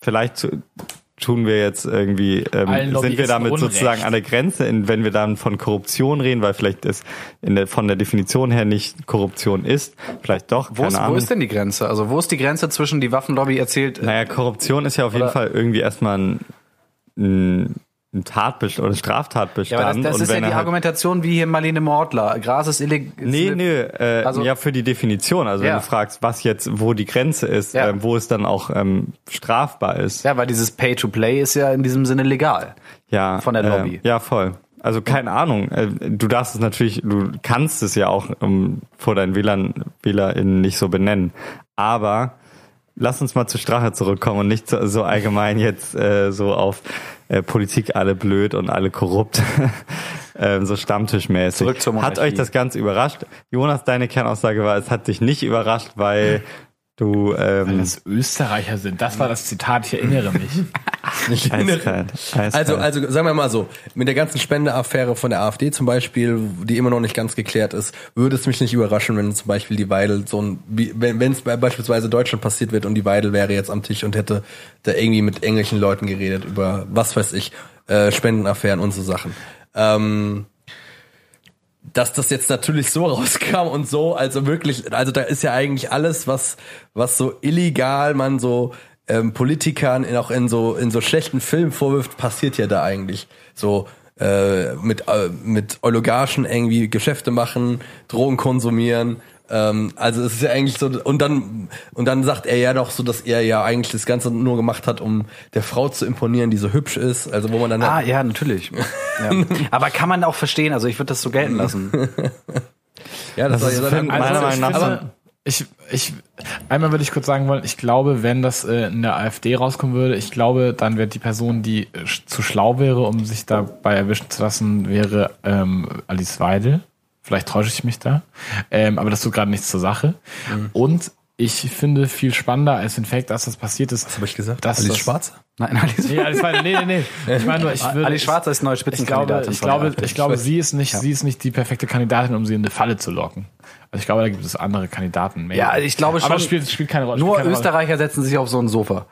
vielleicht zu, tun wir jetzt irgendwie, ähm, sind wir damit Unrecht. sozusagen an der Grenze, in, wenn wir dann von Korruption reden, weil vielleicht es in der, von der Definition her nicht Korruption ist, vielleicht doch, Wo keine ist, wo ist denn die Grenze? Also wo ist die Grenze zwischen die Waffenlobby erzählt? äh, naja, Korruption ist ja auf jeden Fall irgendwie erstmal ein, ein, ein Tatbestand oder ein ja, Straftatbestand. aber das, das ist ja die halt, Argumentation wie hier Marlene Mordler. Gras ist illegal. Nee, nee, äh, Also- ja, für die Definition. Also Ja. wenn du fragst, was jetzt, wo die Grenze ist, Ja. äh, wo es dann auch ähm, strafbar ist. Ja, weil dieses Pay-to-Play ist ja in diesem Sinne legal. ja, von der Lobby. Äh, ja, voll. Also keine Ahnung. Äh, Du darfst es natürlich, du kannst es ja auch um, vor deinen Wählern, WählerInnen nicht so benennen. Aber lass uns mal zur Strache zurückkommen und nicht so, so allgemein jetzt äh, so auf äh, Politik alle blöd und alle korrupt, ähm, so stammtischmäßig. Zurück zur hat euch das Ganze überrascht? Jonas, deine Kernaussage war, es hat dich nicht überrascht, weil du ähm, Das Österreicher sind. Das war das Zitat, ich erinnere mich. eiskalt, eiskalt. Also, also sagen wir mal so, mit der ganzen Spendeaffäre von der AfD zum Beispiel, die immer noch nicht ganz geklärt ist, würde es mich nicht überraschen, wenn zum Beispiel die Weidel so ein, wie, wenn es bei beispielsweise Deutschland passiert wird und die Weidel wäre jetzt am Tisch und hätte da irgendwie mit englischen Leuten geredet über was weiß ich, äh, Spendenaffären und so Sachen. Ähm, dass das jetzt natürlich so rauskam und so, also wirklich, also da ist ja eigentlich alles, was, was so illegal man so ähm, Politikern in, auch in so in so schlechten Filmen vorwirft, passiert ja da eigentlich. So äh, mit äh, mit Oligarchen irgendwie Geschäfte machen, Drogen konsumieren. Ähm, also es ist ja eigentlich so und dann und dann sagt er ja doch so, dass er ja eigentlich das Ganze nur gemacht hat, um der Frau zu imponieren, die so hübsch ist. Also wo man dann Ah, ja, natürlich. Ja. Aber kann man auch verstehen, also ich würde das so gelten lassen. ja, das, Das ist ja Film- meiner Also, Meinung nach finde, ich, ich, einmal würde ich kurz sagen wollen, ich glaube, wenn das äh, in der AfD rauskommen würde, ich glaube, dann wäre die Person, die äh, sch- zu schlau wäre, um sich dabei erwischen zu lassen, wäre ähm, Alice Weidel. Vielleicht täusche ich mich da. Ähm, aber das tut gerade nichts zur Sache. Mhm. Und ich finde viel spannender als den Fakt, dass das passiert ist. Was hab ich gesagt? Dass Alice das, Schwarzer? Nein, Alice, Nee, Alice Weidel, nee, nee, nee. Ich meine nur, ich würde. Alice Schwarzer ist neue ich glaube, Spitzenkandidatin. ich von der glaube, ich glaube, sie ist nicht, sie ist nicht die perfekte Kandidatin, um sie in eine Falle zu locken. Also ich glaube, da gibt es andere Kandidaten mehr. Ja, ich glaube schon. Aber das spielt, spielt keine Rolle. Nur keine Rolle. Österreicher setzen sich auf so ein Sofa.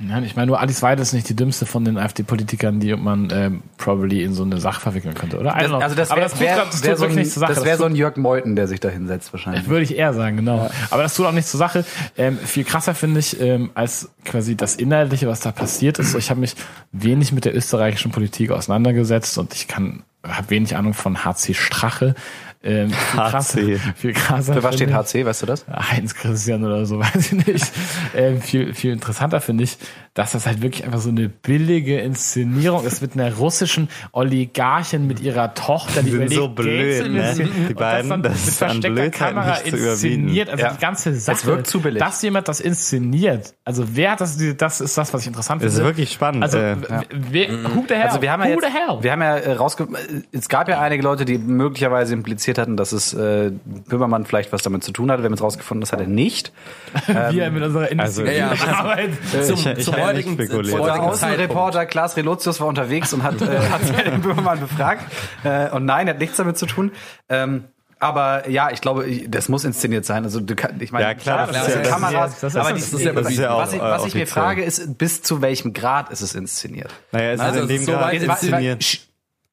Nein, ich meine, nur Alice Weidel ist nicht die dümmste von den AfD-Politikern, die man ähm, probably in so eine Sache verwickeln könnte, oder? Know. also das Aber wäre wär, grad- das wär tut so wirklich ein, nichts zur Sache. das wär Das so ein Jörg Meuthen, der sich da hinsetzt wahrscheinlich. Würde ich eher sagen, genau. Aber das tut auch nichts zur Sache. Ähm, viel krasser finde ich, ähm, als quasi das Inhaltliche, was da passiert ist. Ich habe mich wenig mit der österreichischen Politik auseinandergesetzt und ich kann habe wenig Ahnung von HC Strache. Ähm, viel HC. viel krasser. Für was steht HC, weißt du das? Heinz Christian oder so, weiß ich nicht. Ähm, viel, viel interessanter finde ich, dass das halt wirklich einfach so eine billige Inszenierung ist mit einer russischen Oligarchin mit ihrer Tochter, die Die sind so blöd, ne? Die und beiden, dann das mit ist versteckter Kamera inszeniert. Also Ja. die ganze Sache. wirkt zu billig. Dass jemand das inszeniert. Also wer hat das, das ist das, was ich interessant Das finde. ist wirklich spannend. Also, äh, wer, who the hell? Also wir haben ja jetzt, wir haben ja äh, rausge es gab ja einige Leute, die möglicherweise impliziert hatten, dass es äh, Böhmermann vielleicht was damit zu tun hatte. Wir haben jetzt rausgefunden, das hat er nicht. wir mit unserer also- Industrie Ja, ja. Arbeit. Zum, Ich- ich zum heutigen, zum Unser Außenreporter Klaas Relotius war unterwegs und hat, äh, hat den Böhmermann befragt. Äh, und nein, er hat nichts damit zu tun. Ähm, aber ja, ich glaube, das muss inszeniert sein. Also du kann, ich meine, Ja, klar, das das ist ja- Kameras. das ist- aber das ist ja was, bewiesen. was ich, was ich mir frage, ist, bis zu welchem Grad ist es inszeniert? naja, es Also, ist in dem ist so Grad inszeniert.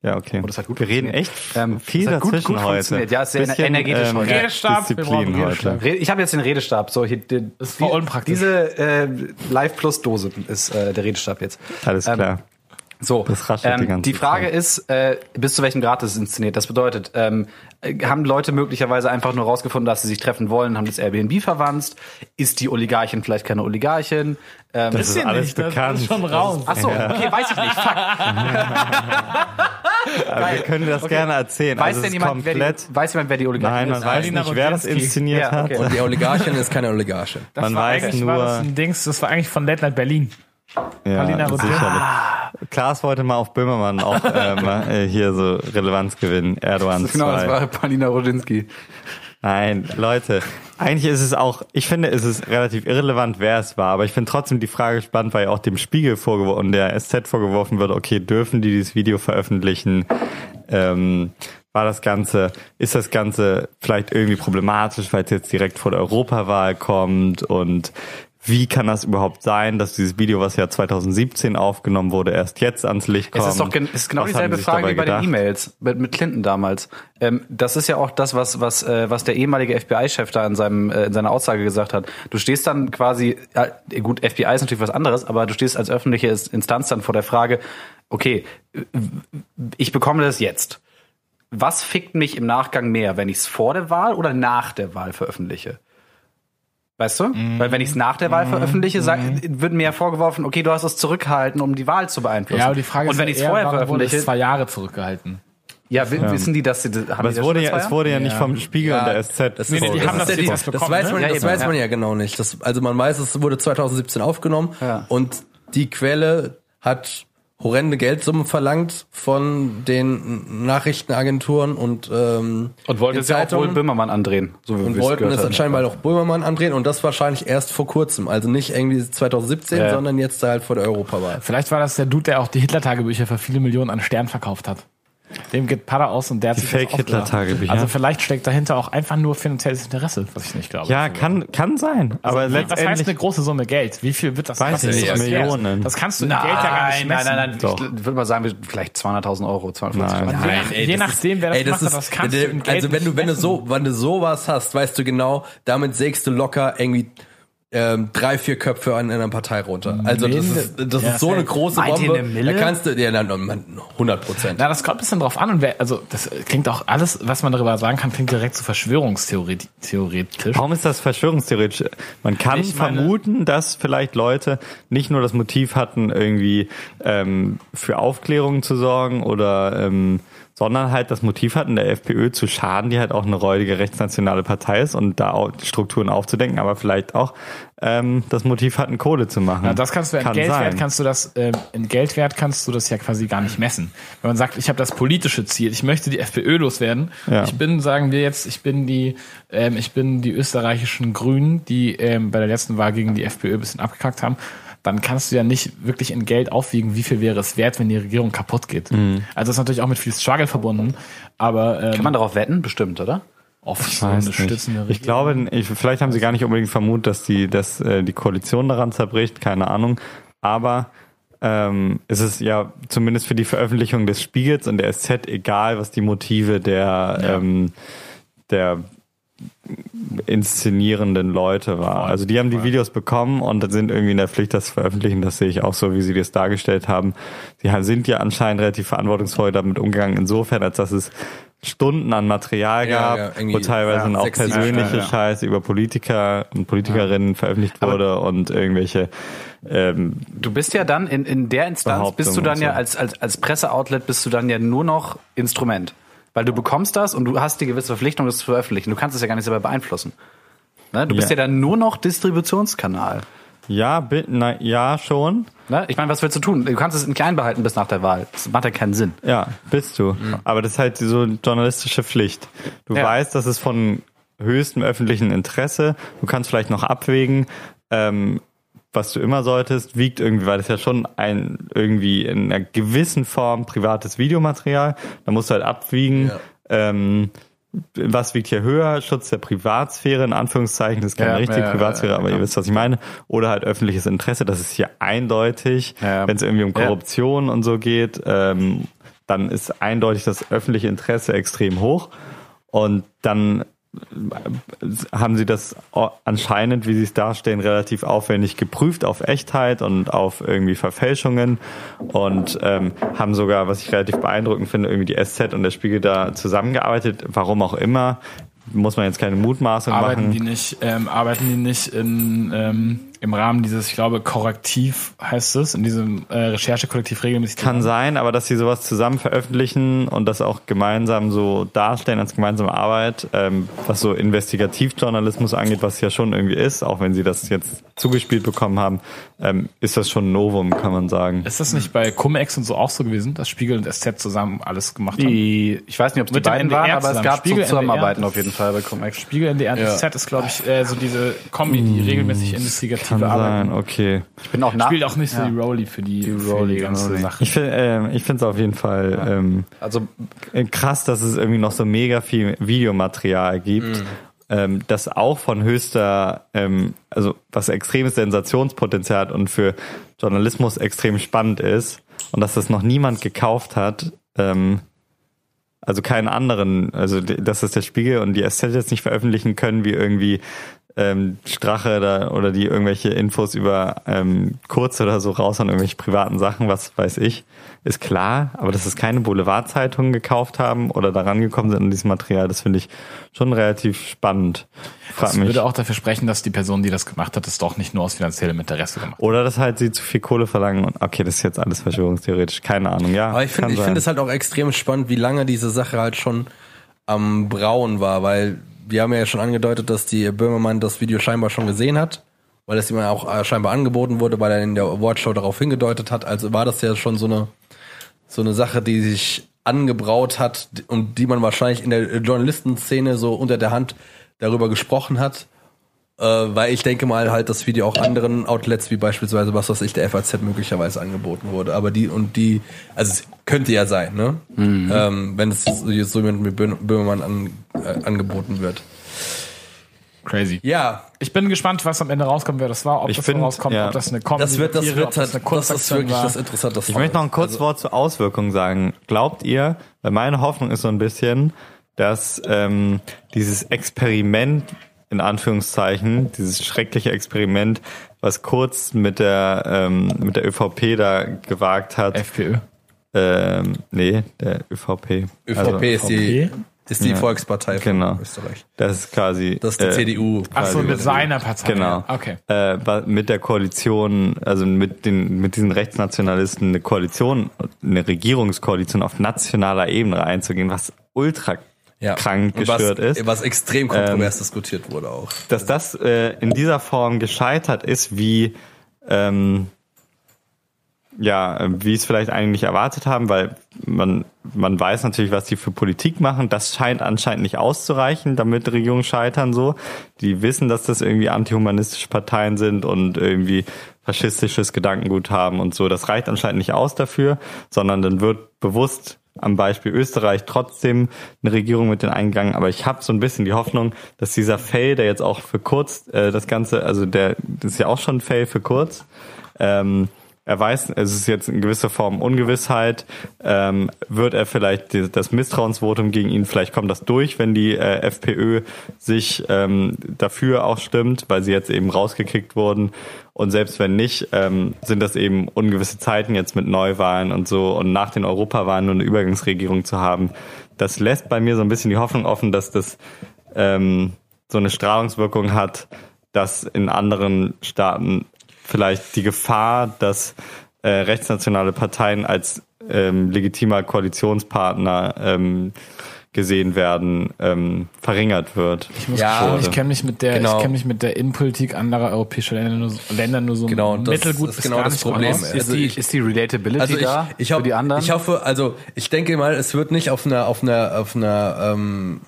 Ja, okay. das hat gut Wir reden echt Ähm, viel das hat gut- dazwischen gut heute. funktioniert. Ja, sehr Bisschen, energetisch ähm, heute. Redestab, wir brauchen Disziplin Redestab. heute. Ich habe jetzt den Redestab. So, hier, die, ist voll unpraktisch. Diese äh, Live Plus Dose ist äh, der Redestab jetzt. Alles Ähm, klar. So, Das raschelt die ähm, ganze die Frage Zeit. ist, äh, bis zu welchem Grad ist es inszeniert? Das bedeutet, ähm, äh, haben Leute möglicherweise einfach nur rausgefunden, dass sie sich treffen wollen, haben das Airbnb verwandt? Ist die Oligarchin vielleicht keine Oligarchin? Ähm, Das ist Bisschen alles nicht, das bekannt. ist schon raus. Ach so, okay, weiß ich nicht. Fuck. Aber wir können das gerne erzählen. Weiß also denn jemand, wer komplett. die, weiß jemand, wer die Oligarchin Nein, man ist? weiß nicht, wer das inszeniert Ja, okay. hat. Und die Oligarchin ist keine Oligarchin. Das Man war weiß eigentlich war das nur- ein Dings, das war eigentlich von Late Night Berlin. Ja, sicherlich. Klaas wollte mal auf Böhmermann auch ähm, äh, hier so Relevanz gewinnen. Erdogan Genau, das 2. war Palina Rodzinski. Nein, Leute, eigentlich ist es auch, ich finde, es ist relativ irrelevant, wer es war, aber ich finde trotzdem die Frage spannend, weil ja auch dem Spiegel vorgeworfen und der SZ vorgeworfen wird, okay, dürfen die dieses Video veröffentlichen? Ähm, war das Ganze, ist das Ganze vielleicht irgendwie problematisch, weil es jetzt direkt vor der Europawahl kommt und wie kann das überhaupt sein, dass dieses Video, was ja 2017 aufgenommen wurde, erst jetzt ans Licht kommt? Es ist doch gen es ist genau Was dieselbe Frage wie bei gedacht? den E-Mails mit, mit Clinton damals. Ähm, das ist ja auch das, was was äh, was der ehemalige FBI-Chef da in seinem äh, in seiner Aussage gesagt hat. Du stehst dann quasi, ja, gut, FBI ist natürlich was anderes, aber du stehst als öffentliche Instanz dann vor der Frage, okay, äh, ich bekomme das jetzt. Was fickt mich im Nachgang mehr, wenn ich es vor der Wahl oder nach der Wahl veröffentliche? Weißt du? Mhm. Weil wenn ich es nach der Wahl veröffentliche, sag, wird mir ja vorgeworfen, okay, du hast es zurückgehalten, um die Wahl zu beeinflussen. Ja, aber die Frage Und ist wenn ja ich es eher, vorher veröffentliche, zwei Jahre zurückgehalten. ja, wi- wissen die, dass sie das haben Aber es wurde ja, es wurde ja nicht vom Spiegel Ja, und der SZ. Das Nee, nee, die das haben ist das ja die- das bekommen, weiß ne? man, Ja, das weiß ja. man ja genau nicht. Das, also man weiß, es wurde 2017 aufgenommen Ja. und die Quelle hat horrende Geldsummen verlangt von den Nachrichtenagenturen und ähm, und wollten es ja auch wohl Böhmermann andrehen, so wie und wir es wollten es haben. anscheinend mal auch Böhmermann andrehen und das wahrscheinlich erst vor kurzem, also nicht irgendwie 2017, Ja. sondern jetzt halt vor der Europawahl. Vielleicht war das der Dude, der auch die Hitler-Tagebücher für viele Millionen an Stern verkauft hat. Dem geht Para aus und der hat Die sich das ausgedacht. Fake-Hitler-Tagebücher. Also vielleicht steckt dahinter auch einfach nur finanzielles Interesse, was ich nicht glaube. Ja, kann, kann sein. Aber Also, was heißt letztendlich. eine große Summe Geld? Wie viel wird das Weiß kosten? ich nicht, Das. Millionen. Das kannst du in Geld ja gar nicht nein, messen. nein, nein, Doch. Ich würde mal sagen, vielleicht 200.000 Euro, 250.000 Nein. Euro. Je, nach, ey, je das nachdem, wer das, Ey, das macht, ist, das kannst du in Geld also wenn du wenn du so wenn du sowas hast, weißt du genau, damit sägst du locker irgendwie ähm, drei vier Köpfe an einer Partei runter. Also das ist das Ja, ist so eine große Bombe. eine Mille? Da kannst du ja dann 100 Prozent. Na, das kommt ein bisschen drauf an und wer, also das klingt auch alles, was man darüber sagen kann, klingt direkt so verschwörungstheoretisch. Warum ist das verschwörungstheoretisch? Man kann Ich meine- vermuten, dass vielleicht Leute nicht nur das Motiv hatten, irgendwie ähm, für Aufklärung zu sorgen oder ähm, sondern halt das Motiv hatten, der FPÖ zu schaden, die halt auch eine räudige rechtsnationale Partei ist und da auch die Strukturen aufzudenken, aber vielleicht auch ähm, das Motiv hatten, Kohle zu machen. Ja, das kannst du in Kann Geldwert sein. kannst du das ähm, in Geldwert kannst du das ja quasi gar nicht messen. Wenn man sagt, ich habe das politische Ziel, ich möchte die FPÖ loswerden. Ja. Ich bin, sagen wir jetzt, ich bin die ähm, ich bin die österreichischen Grünen, die ähm, bei der letzten Wahl gegen die FPÖ ein bisschen abgekackt haben. Dann kannst du ja nicht wirklich in Geld aufwiegen, wie viel wäre es wert, wenn die Regierung kaputt geht. Mhm. Also das ist natürlich auch mit viel Struggle verbunden, aber ähm, Kann man darauf wetten? Bestimmt, oder? Ich Ich glaube, ich, vielleicht haben sie gar nicht unbedingt vermutet, dass die, dass äh, die Koalition daran zerbricht, keine Ahnung. aber ähm, es ist ja zumindest für die Veröffentlichung des Spiegels und der SZ egal, was die Motive der, ähm, der inszenierenden Leute war. Also die haben die Videos bekommen und sind irgendwie in der Pflicht, das zu veröffentlichen. Das sehe ich auch so, wie sie das dargestellt haben. Sie haben- sind ja anscheinend relativ verantwortungsvoll damit umgegangen, insofern, als dass es Stunden an Material Ja, gab, ja, irgendwie, wo teilweise ja, dann auch persönliche ja. Scheiße über Politiker und Politikerinnen veröffentlicht wurde und irgendwelche ähm, Du bist ja dann in, in der Instanz, bist du dann ja als, als, als Presseoutlet, bist du dann ja nur noch Instrument. Weil du bekommst das und du hast die gewisse Verpflichtung, das zu veröffentlichen. Du kannst es ja gar nicht selber beeinflussen. Ne? Du bist ja Ja. dann nur noch Distributionskanal. ja, na, ja schon. Ne? Ich meine, was willst du tun? Du kannst es in klein behalten bis nach der Wahl. Das macht ja keinen Sinn. Ja, bist du. Aber das ist halt so eine journalistische Pflicht. Du Ja. weißt, das ist von höchstem öffentlichen Interesse. Du kannst vielleicht noch abwägen, ähm, was du immer solltest, wiegt irgendwie, weil das ja schon ein irgendwie in einer gewissen Form privates Videomaterial. Da musst du halt abwiegen, Ja. ähm, was wiegt hier höher? Schutz der Privatsphäre, in Anführungszeichen, das ist keine Ja, richtige ja, Privatsphäre, ja, aber ihr wisst, was ich meine. Oder halt öffentliches Interesse, das ist hier eindeutig, wenn es irgendwie um. Korruption und so geht, ähm, dann ist eindeutig das öffentliche Interesse extrem hoch. Und dann haben sie das anscheinend, wie sie es darstellen, relativ aufwendig geprüft auf Echtheit und auf irgendwie Verfälschungen und ähm, haben sogar, was ich relativ beeindruckend finde, irgendwie die SZ und der Spiegel da zusammengearbeitet. Warum auch immer, muss man jetzt keine Mutmaßung Arbeiten machen. die nicht, ähm, arbeiten die nicht in, ähm, im Rahmen dieses, ich glaube, Korrektiv heißt es, in diesem äh, Recherchekollektiv regelmäßig? Kann sein, aber dass sie sowas zusammen veröffentlichen und das auch gemeinsam so darstellen als gemeinsame Arbeit, ähm, was so Investigativjournalismus angeht, was ja schon irgendwie ist, auch wenn sie das jetzt zugespielt bekommen haben, ähm, ist das schon ein Novum, kann man sagen. Ist das nicht bei Cum-Ex und so auch so gewesen, dass Spiegel und SZ zusammen alles gemacht haben? Die, ich weiß nicht, ob es die beiden waren, aber es gab Spiegel, so Zusammenarbeiten NDR. auf jeden Fall bei Cum-Ex. Spiegel, NDR und Ja. SZ ist, glaube ich, äh, so diese Kombi, die regelmäßig investigative Kann Arbeit. sein, okay. Ich bin auch nach. Spielt auch nicht so Ja. die Rowley für die, für Rowley, die ganze Rowley. Sache. Ich finde ich finde es auf jeden Fall ähm, Also krass, dass es irgendwie noch so mega viel Videomaterial gibt, ähm, das auch von höchster, ähm, also was extremes Sensationspotenzial hat und für Journalismus extrem spannend ist und dass das noch niemand gekauft hat. Ähm, also keinen anderen, also die- dass das der Spiegel und die SZ jetzt nicht veröffentlichen können, wie irgendwie ähm, Strache da, oder die irgendwelche Infos über ähm, Kurz oder so raus an irgendwelche privaten Sachen, was weiß ich, ist klar. Aber dass es keine Boulevardzeitungen gekauft haben oder daran gekommen sind an dieses Material, das finde ich schon relativ spannend. Frag Das mich. würde auch dafür sprechen, dass die Person, die das gemacht hat, es doch nicht nur aus finanziellem Interesse gemacht hat. Oder dass halt sie zu viel Kohle verlangen und okay, das ist jetzt alles verschwörungstheoretisch, keine Ahnung, ja. Aber ich finde es halt auch extrem spannend, wie lange diese Sache halt schon am Brauen war, weil wir haben ja schon angedeutet, dass die Böhmermann das Video scheinbar schon gesehen hat, weil es ihm auch äh, scheinbar angeboten wurde, weil er in der Awardshow darauf hingedeutet hat. Also war das ja schon so eine so eine Sache, die sich angebraut hat und die man wahrscheinlich in der Journalistenszene so unter der Hand darüber gesprochen hat. Äh, weil ich denke mal halt das Video auch anderen Outlets wie beispielsweise was weiß ich der FAZ möglicherweise angeboten wurde. Aber die und die, also könnte ja sein, ne? Ähm, wenn es so so jemand Böhm- Böhmermann an, äh, angeboten wird. Crazy. Ja, Ich bin gespannt, was am Ende rauskommt, wer das war, ob Ich das find, rauskommt, ja. ob das eine Comedy das wird, das wird halt, eine das ist wirklich war. das Interessante. Ich möchte noch ein kurzes Wort zur Auswirkung sagen. Glaubt ihr, weil meine Hoffnung ist so ein bisschen, dass ähm, dieses Experiment, in Anführungszeichen, dieses schreckliche Experiment, was kurz mit der, ähm, mit der ÖVP da gewagt hat, FPÖ. Ähm, nee, der ÖVP. ÖVP Also, ist die, ist die Ja. Volkspartei von Genau. Österreich. das ist quasi. Das ist die äh, CDU. Ach so, mit seiner Partei. Genau. Okay. Äh, mit der Koalition, also mit den mit diesen Rechtsnationalisten eine Koalition, eine Regierungskoalition auf nationaler Ebene einzugehen, was ultra ja. krank Und was, gestört ist. Ähm, Was extrem kontrovers diskutiert wurde auch. Dass das äh, in dieser Form gescheitert ist, wie ähm, ja, äh, wie es vielleicht eigentlich erwartet haben, weil man, man weiß natürlich, was die für Politik machen. Das scheint anscheinend nicht auszureichen, damit Regierungen scheitern so. Die wissen, dass das irgendwie antihumanistische Parteien sind und irgendwie faschistisches Gedankengut haben und so. Das reicht anscheinend nicht aus dafür, sondern dann wird bewusst am Beispiel Österreich trotzdem eine Regierung mit den eingegangen. Aber ich habe so ein bisschen die Hoffnung, dass dieser Fail, der jetzt auch für kurz äh, das Ganze, also der das ist ja auch schon ein Fail für kurz, ähm, er weiß, es ist jetzt in gewisser Form Ungewissheit. Ähm, wird er vielleicht die, das Misstrauensvotum gegen ihn, vielleicht kommt das durch, wenn die äh, FPÖ sich ähm, dafür auch stimmt, weil sie jetzt eben rausgekickt wurden. Und selbst wenn nicht, ähm, sind das eben ungewisse Zeiten jetzt mit Neuwahlen und so und nach den Europawahlen nur eine Übergangsregierung zu haben. Das lässt bei mir so ein bisschen die Hoffnung offen, dass das ähm, so eine Strahlungswirkung hat, dass in anderen Staaten vielleicht die Gefahr, dass äh, rechtsnationale Parteien als ähm, legitimer Koalitionspartner ähm, gesehen werden, ähm, verringert wird. Ich muss Ja, gestehen, ich kenne mich mit der, genau. ich kenne mich mit der Innenpolitik anderer europäischer Länder nur, Länder nur so Genau, das mittelgut ist genau das Problem. Also Ist die, ich- ist die Relatability Also ich, da ich, für hoff, die anderen? ich hoffe, also ich denke mal, es wird nicht auf einer auf einer auf einer ähm,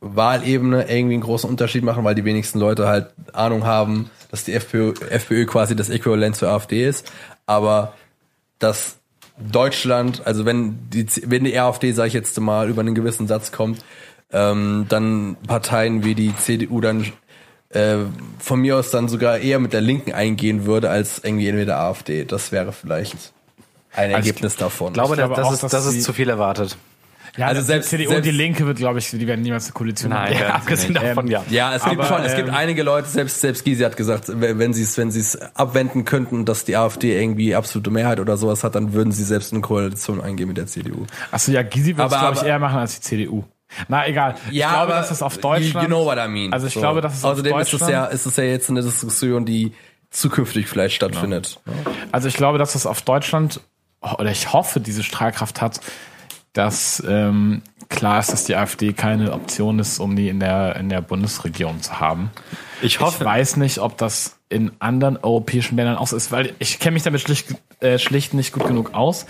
Wahlebene irgendwie einen großen Unterschied machen, weil die wenigsten Leute halt Ahnung haben, dass die FPÖ, FPÖ quasi das Äquivalent zur AfD ist. Aber dass Deutschland, also wenn die wenn die AfD, sage ich jetzt mal, über einen gewissen Satz kommt, ähm, dann Parteien wie die CDU dann äh, von mir aus dann sogar eher mit der Linken eingehen würde als irgendwie entweder AfD. Das wäre vielleicht ein Also ich Ergebnis davon. ich glaube, glaube das, auch, ist, das ist zu viel erwartet. Ja, Also selbst- selbst CDU und die selbst- Linke wird, glaube ich, die werden niemals eine Koalition Nein, haben. sie abgesehen nicht. davon, ja. ja, es gibt Aber, schon, es gibt ähm, einige Leute, selbst selbst Gysi hat gesagt, wenn sie es wenn sie es abwenden könnten, dass die AfD irgendwie absolute Mehrheit oder sowas hat, dann würden sie selbst eine Koalition eingehen mit der CDU. Achso, ja, Gysi wird es, Aber- glaube ich, aber- eher machen als die CDU. Na, egal. ich glaube, dass es auf Deutschland... You know what I mean. Also ich glaube, dass es auf Außerdem ist es Deutschland- ja ist es ja jetzt eine Diskussion, die zukünftig vielleicht stattfindet. Also ich glaube, dass es auf Deutschland, oder ich hoffe, diese Strahlkraft hat, dass ähm, klar ist, dass die AfD keine Option ist, um die in der, in der Bundesregierung zu haben. Ich Ich hoffe, weiß nicht, ob das in anderen europäischen Ländern auch so ist, weil ich kenne mich damit schlicht, äh, schlicht nicht gut genug aus.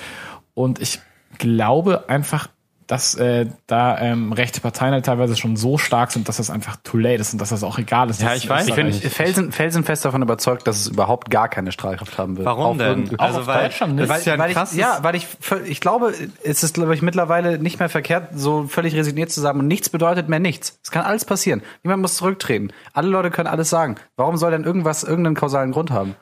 Und ich glaube einfach, dass äh, da ähm, rechte Parteien halt teilweise schon so stark sind, dass das einfach too late ist und dass das auch egal ist. Ja, ich weiß, Ich bin felsen, felsenfest davon überzeugt, dass es überhaupt gar keine Strahlkraft haben wird. warum Auf denn? Auch auf Deutschland nicht. ist ja weil ich, ja, weil ich, ich glaube, es ist, glaube ich, mittlerweile nicht mehr verkehrt, so völlig resigniert zu sagen und nichts bedeutet mehr nichts. Es kann alles passieren. Niemand muss zurücktreten. Alle Leute können alles sagen. Warum soll denn irgendwas irgendeinen kausalen Grund haben?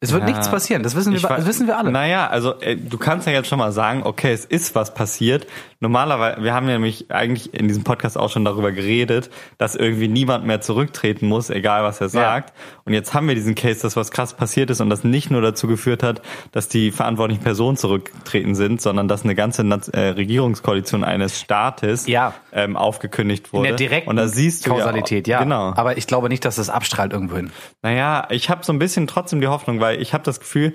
Es wird Ja. nichts passieren. Das wissen wir, das wissen wir alle. Naja, also äh, du kannst ja jetzt schon mal sagen, okay, es ist was passiert. Normalerweise, wir haben ja nämlich eigentlich in diesem Podcast auch schon darüber geredet, dass irgendwie niemand mehr zurücktreten muss, egal was er sagt. Und jetzt haben wir diesen Case, dass was krass passiert ist und das nicht nur dazu geführt hat, dass die verantwortlichen Personen zurücktreten sind, sondern dass eine ganze äh, Regierungskoalition eines Staates Ja. ähm, aufgekündigt In wurde. der direkten und da siehst du Kausalität, ja. Genau. Aber ich glaube nicht, dass das abstrahlt irgendwo hin. Naja, ich habe so ein bisschen trotzdem die Hoffnung, weil ich habe das Gefühl,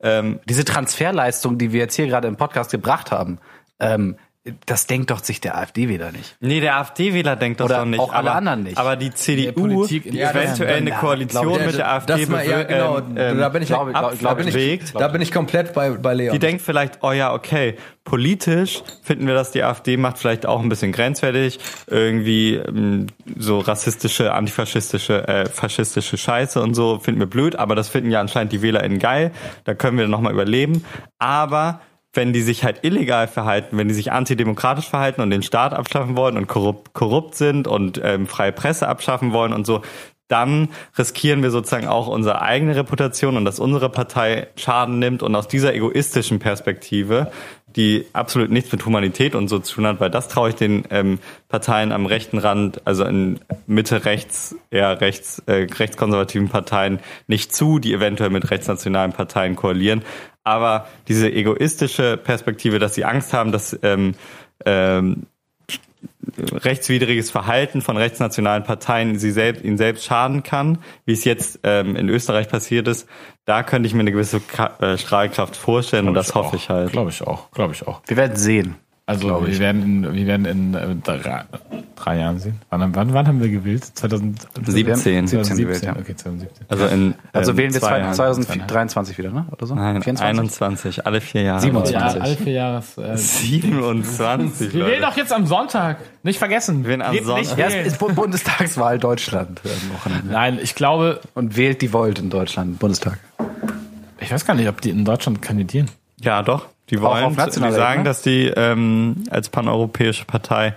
ähm, Diese Transferleistung, die wir jetzt hier gerade im Podcast gebracht haben, ähm, das denkt doch sich der AfD-Wähler nicht. Nee, der AfD-Wähler denkt das Oder doch nicht. auch alle aber, anderen nicht. Aber die CDU Ja, das- eventuell eine Koalition ich, mit der AfD das mal, ja, bewir- genau, ähm, ähm, da bin ich, bin da bin komplett bei, bei Leon. die denkt vielleicht, oh ja, okay, politisch finden wir, dass die AfD macht vielleicht auch ein bisschen grenzwertig, irgendwie ähm, so rassistische, antifaschistische, äh, faschistische Scheiße und so finden wir blöd, aber das finden ja anscheinend die WählerInnen geil, da können wir nochmal überleben, aber wenn die sich halt illegal verhalten, wenn die sich antidemokratisch verhalten und den Staat abschaffen wollen und korrupt, korrupt sind und ähm, freie Presse abschaffen wollen und so, dann riskieren wir sozusagen auch unsere eigene Reputation und dass unsere Partei Schaden nimmt und aus dieser egoistischen Perspektive, die absolut nichts mit Humanität und so zu tun hat, weil das traue ich den ähm, Parteien am rechten Rand, also in Mitte rechts, eher rechts, äh, rechtskonservativen Parteien nicht zu, die eventuell mit rechtsnationalen Parteien koalieren. Aber diese egoistische Perspektive, dass sie Angst haben, dass ähm, ähm, rechtswidriges Verhalten von rechtsnationalen Parteien sie selbst, ihnen selbst schaden kann, wie es jetzt ähm, in Österreich passiert ist, da könnte ich mir eine gewisse Ka äh, Strahlkraft vorstellen und das hoffe ich halt. Glaube ich auch, glaube ich auch. Wir werden sehen. Also wir werden in, wir werden in äh, drei, drei Jahren sehen. Wann, wann, wann haben wir gewählt? 2017. 17. 17 gewählt, ja. Okay, 2017. Also in Also ähm, wählen wir zwei Jahren. 2023 wieder, ne? Oder so? Nein, 24? 21, alle vier Jahre. 27. Ja, alle vier Jahres. Äh, 27. wir wählen doch jetzt am Sonntag. Nicht vergessen. Wir wählen am Sonntag. Ja, es ist Bu- Bundestagswahl Deutschland. Nein, ich glaube, Und wählt die Volt in Deutschland, Bundestag. ich weiß gar nicht, ob die in Deutschland kandidieren. Ja, doch. Die wollen, die sagen, dass die ähm, als paneuropäische Partei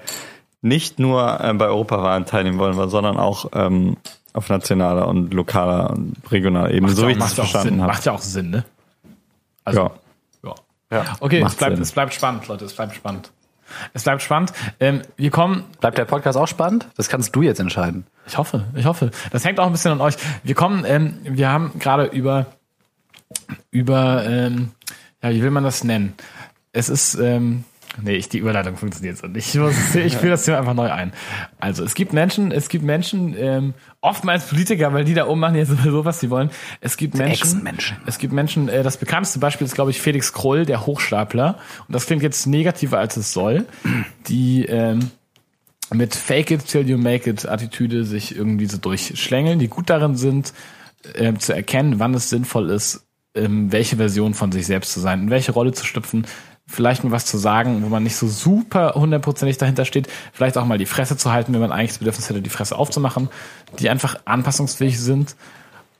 nicht nur ähm, bei Europawahlen teilnehmen wollen, sondern auch ähm, auf nationaler und lokaler und regionaler Ebene, so wie ich das macht ja auch Sinn. verstanden habe. Macht ja auch Sinn, ne? Also, Ja. ja. Ja, Okay, es macht bleibt, es bleibt spannend, Leute, es bleibt spannend. Es bleibt spannend. Ähm, wir kommen Bleibt der Podcast auch spannend? Das kannst du jetzt entscheiden. Ich hoffe, ich hoffe. Das hängt auch ein bisschen an euch. Wir kommen, ähm, wir haben gerade über, über, ähm, ja, wie will man das nennen? Es ist, ähm, nee, ich, die Überleitung funktioniert so nicht. Ich, muss, ich führe das Thema einfach neu ein. Also, es gibt Menschen, es gibt Menschen, ähm, oftmals Politiker, weil die da oben machen jetzt sowieso, was sie wollen. Es gibt Menschen, Ex-Menschen. es gibt Menschen, äh, das bekannteste Beispiel ist, glaube ich, Felix Kroll, der Hochstapler. Und das klingt jetzt negativer, als es soll. Die, ähm, mit Fake it till you make it Attitüde sich irgendwie so durchschlängeln, die gut darin sind, ähm, zu erkennen, wann es sinnvoll ist, ähm, welche Version von sich selbst zu sein, in welche Rolle zu schlüpfen, vielleicht mal was zu sagen, wo man nicht so super hundertprozentig dahinter steht, vielleicht auch mal die Fresse zu halten, wenn man eigentlich das Bedürfnis hätte, die Fresse aufzumachen, die einfach anpassungsfähig sind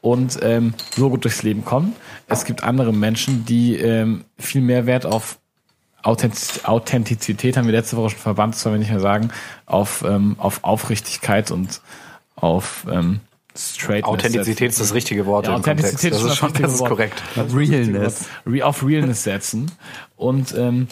und ähm, so gut durchs Leben kommen. Es gibt andere Menschen, die ähm, viel mehr Wert auf Authentiz Authentizität haben wir letzte Woche schon verbannt, das sollen wir nicht mehr sagen, auf, ähm, auf Aufrichtigkeit und auf ähm, Straightness. Authentizität ist das richtige Wort Ja, im Kontext. Authentizität Das ist ist schon, das das ist richtige korrekt. Realness. Re auf Realness setzen. Und ähm,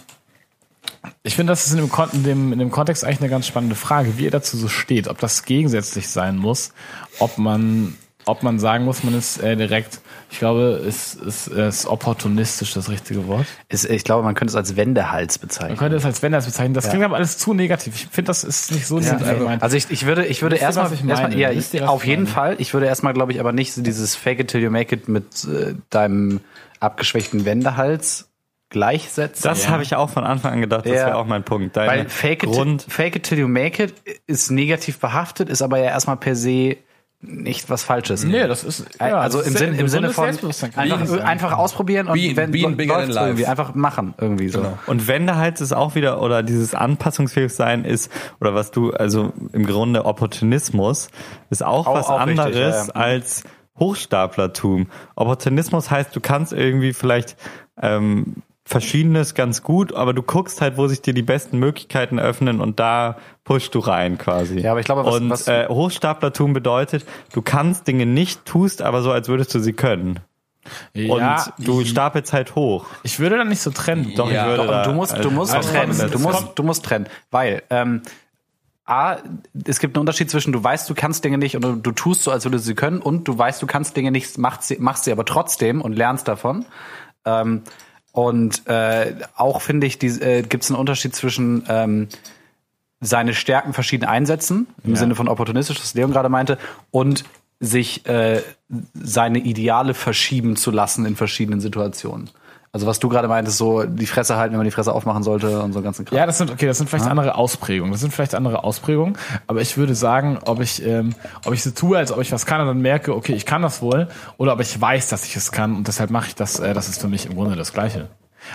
ich finde, das ist in dem, Kon in, dem, in dem Kontext eigentlich eine ganz spannende Frage, wie ihr dazu so steht, ob das gegensätzlich sein muss, ob man, ob man sagen muss, man ist äh, direkt, ich glaube, ist, ist, ist opportunistisch das richtige Wort. Ist, ich glaube, man könnte es als Wendehals bezeichnen. Man könnte es als Wenders bezeichnen. Das klingt aber alles zu negativ. Ich finde, das ist nicht so negativ gemeint. Also ich, ich würde, ich würde ihr, erstmal, erstmal ja, ihr, ich, was auf ich jeden meine? Fall. Ich würde erstmal, glaube ich, aber nicht so dieses Fake it till you make it mit äh, deinem abgeschwächten Wendehals gleichsetzen. Das habe ich auch von Anfang an gedacht, das Ja. wäre auch mein Punkt. Deine Weil fake it, Grund, fake it till you make it ist negativ behaftet, ist aber ja erstmal per se nicht was Falsches. nee, das ist, ja, also das im, ist Sinn, im Sinne von einfach, einfach ausprobieren und Be- wenn life. irgendwie einfach machen irgendwie so. Genau. Und Wendehals ist auch wieder, oder dieses anpassungsfähig sein ist, oder was du, also im Grunde Opportunismus, ist auch, Auch- was auch richtig, anderes ja, ja. als Hochstaplertum. Opportunismus heißt, du kannst irgendwie vielleicht ähm, Verschiedenes ganz gut, aber du guckst halt, wo sich dir die besten Möglichkeiten öffnen und da pushst du rein quasi. Ja, aber ich glaube, was- und was- äh, Hochstaplertum bedeutet, du kannst Dinge nicht, tust aber so, als würdest du sie können. ja, und du stapelst halt hoch. ich würde da nicht so trennen. Doch, Ja, ich würde Doch, da, und du musst, du musst Also, trennen. Du musst, du musst trennen, weil ähm, A, es gibt einen Unterschied zwischen du weißt, du kannst Dinge nicht und du, du tust so, als würdest du sie können und du weißt, du kannst Dinge nicht, machst sie, machst sie aber trotzdem und lernst davon. Ähm, und äh, auch finde ich, äh, gibt es einen Unterschied zwischen ähm, seine Stärken verschieden einsetzen, im Sinne von opportunistisch, was Leon gerade meinte, und sich äh, seine Ideale verschieben zu lassen in verschiedenen Situationen. Also was du gerade meintest, so die Fresse halten, wenn man die Fresse aufmachen sollte und so ganzen Kram. Ja, das sind okay, das sind vielleicht andere Ausprägungen. Das sind vielleicht andere Ausprägungen, aber ich würde sagen, ob ich ähm, ob ich so tue, als ob ich was kann und dann merke, okay, ich kann das wohl, oder ob ich weiß, dass ich es kann und deshalb mache ich das. Äh, das ist für mich im Grunde das Gleiche.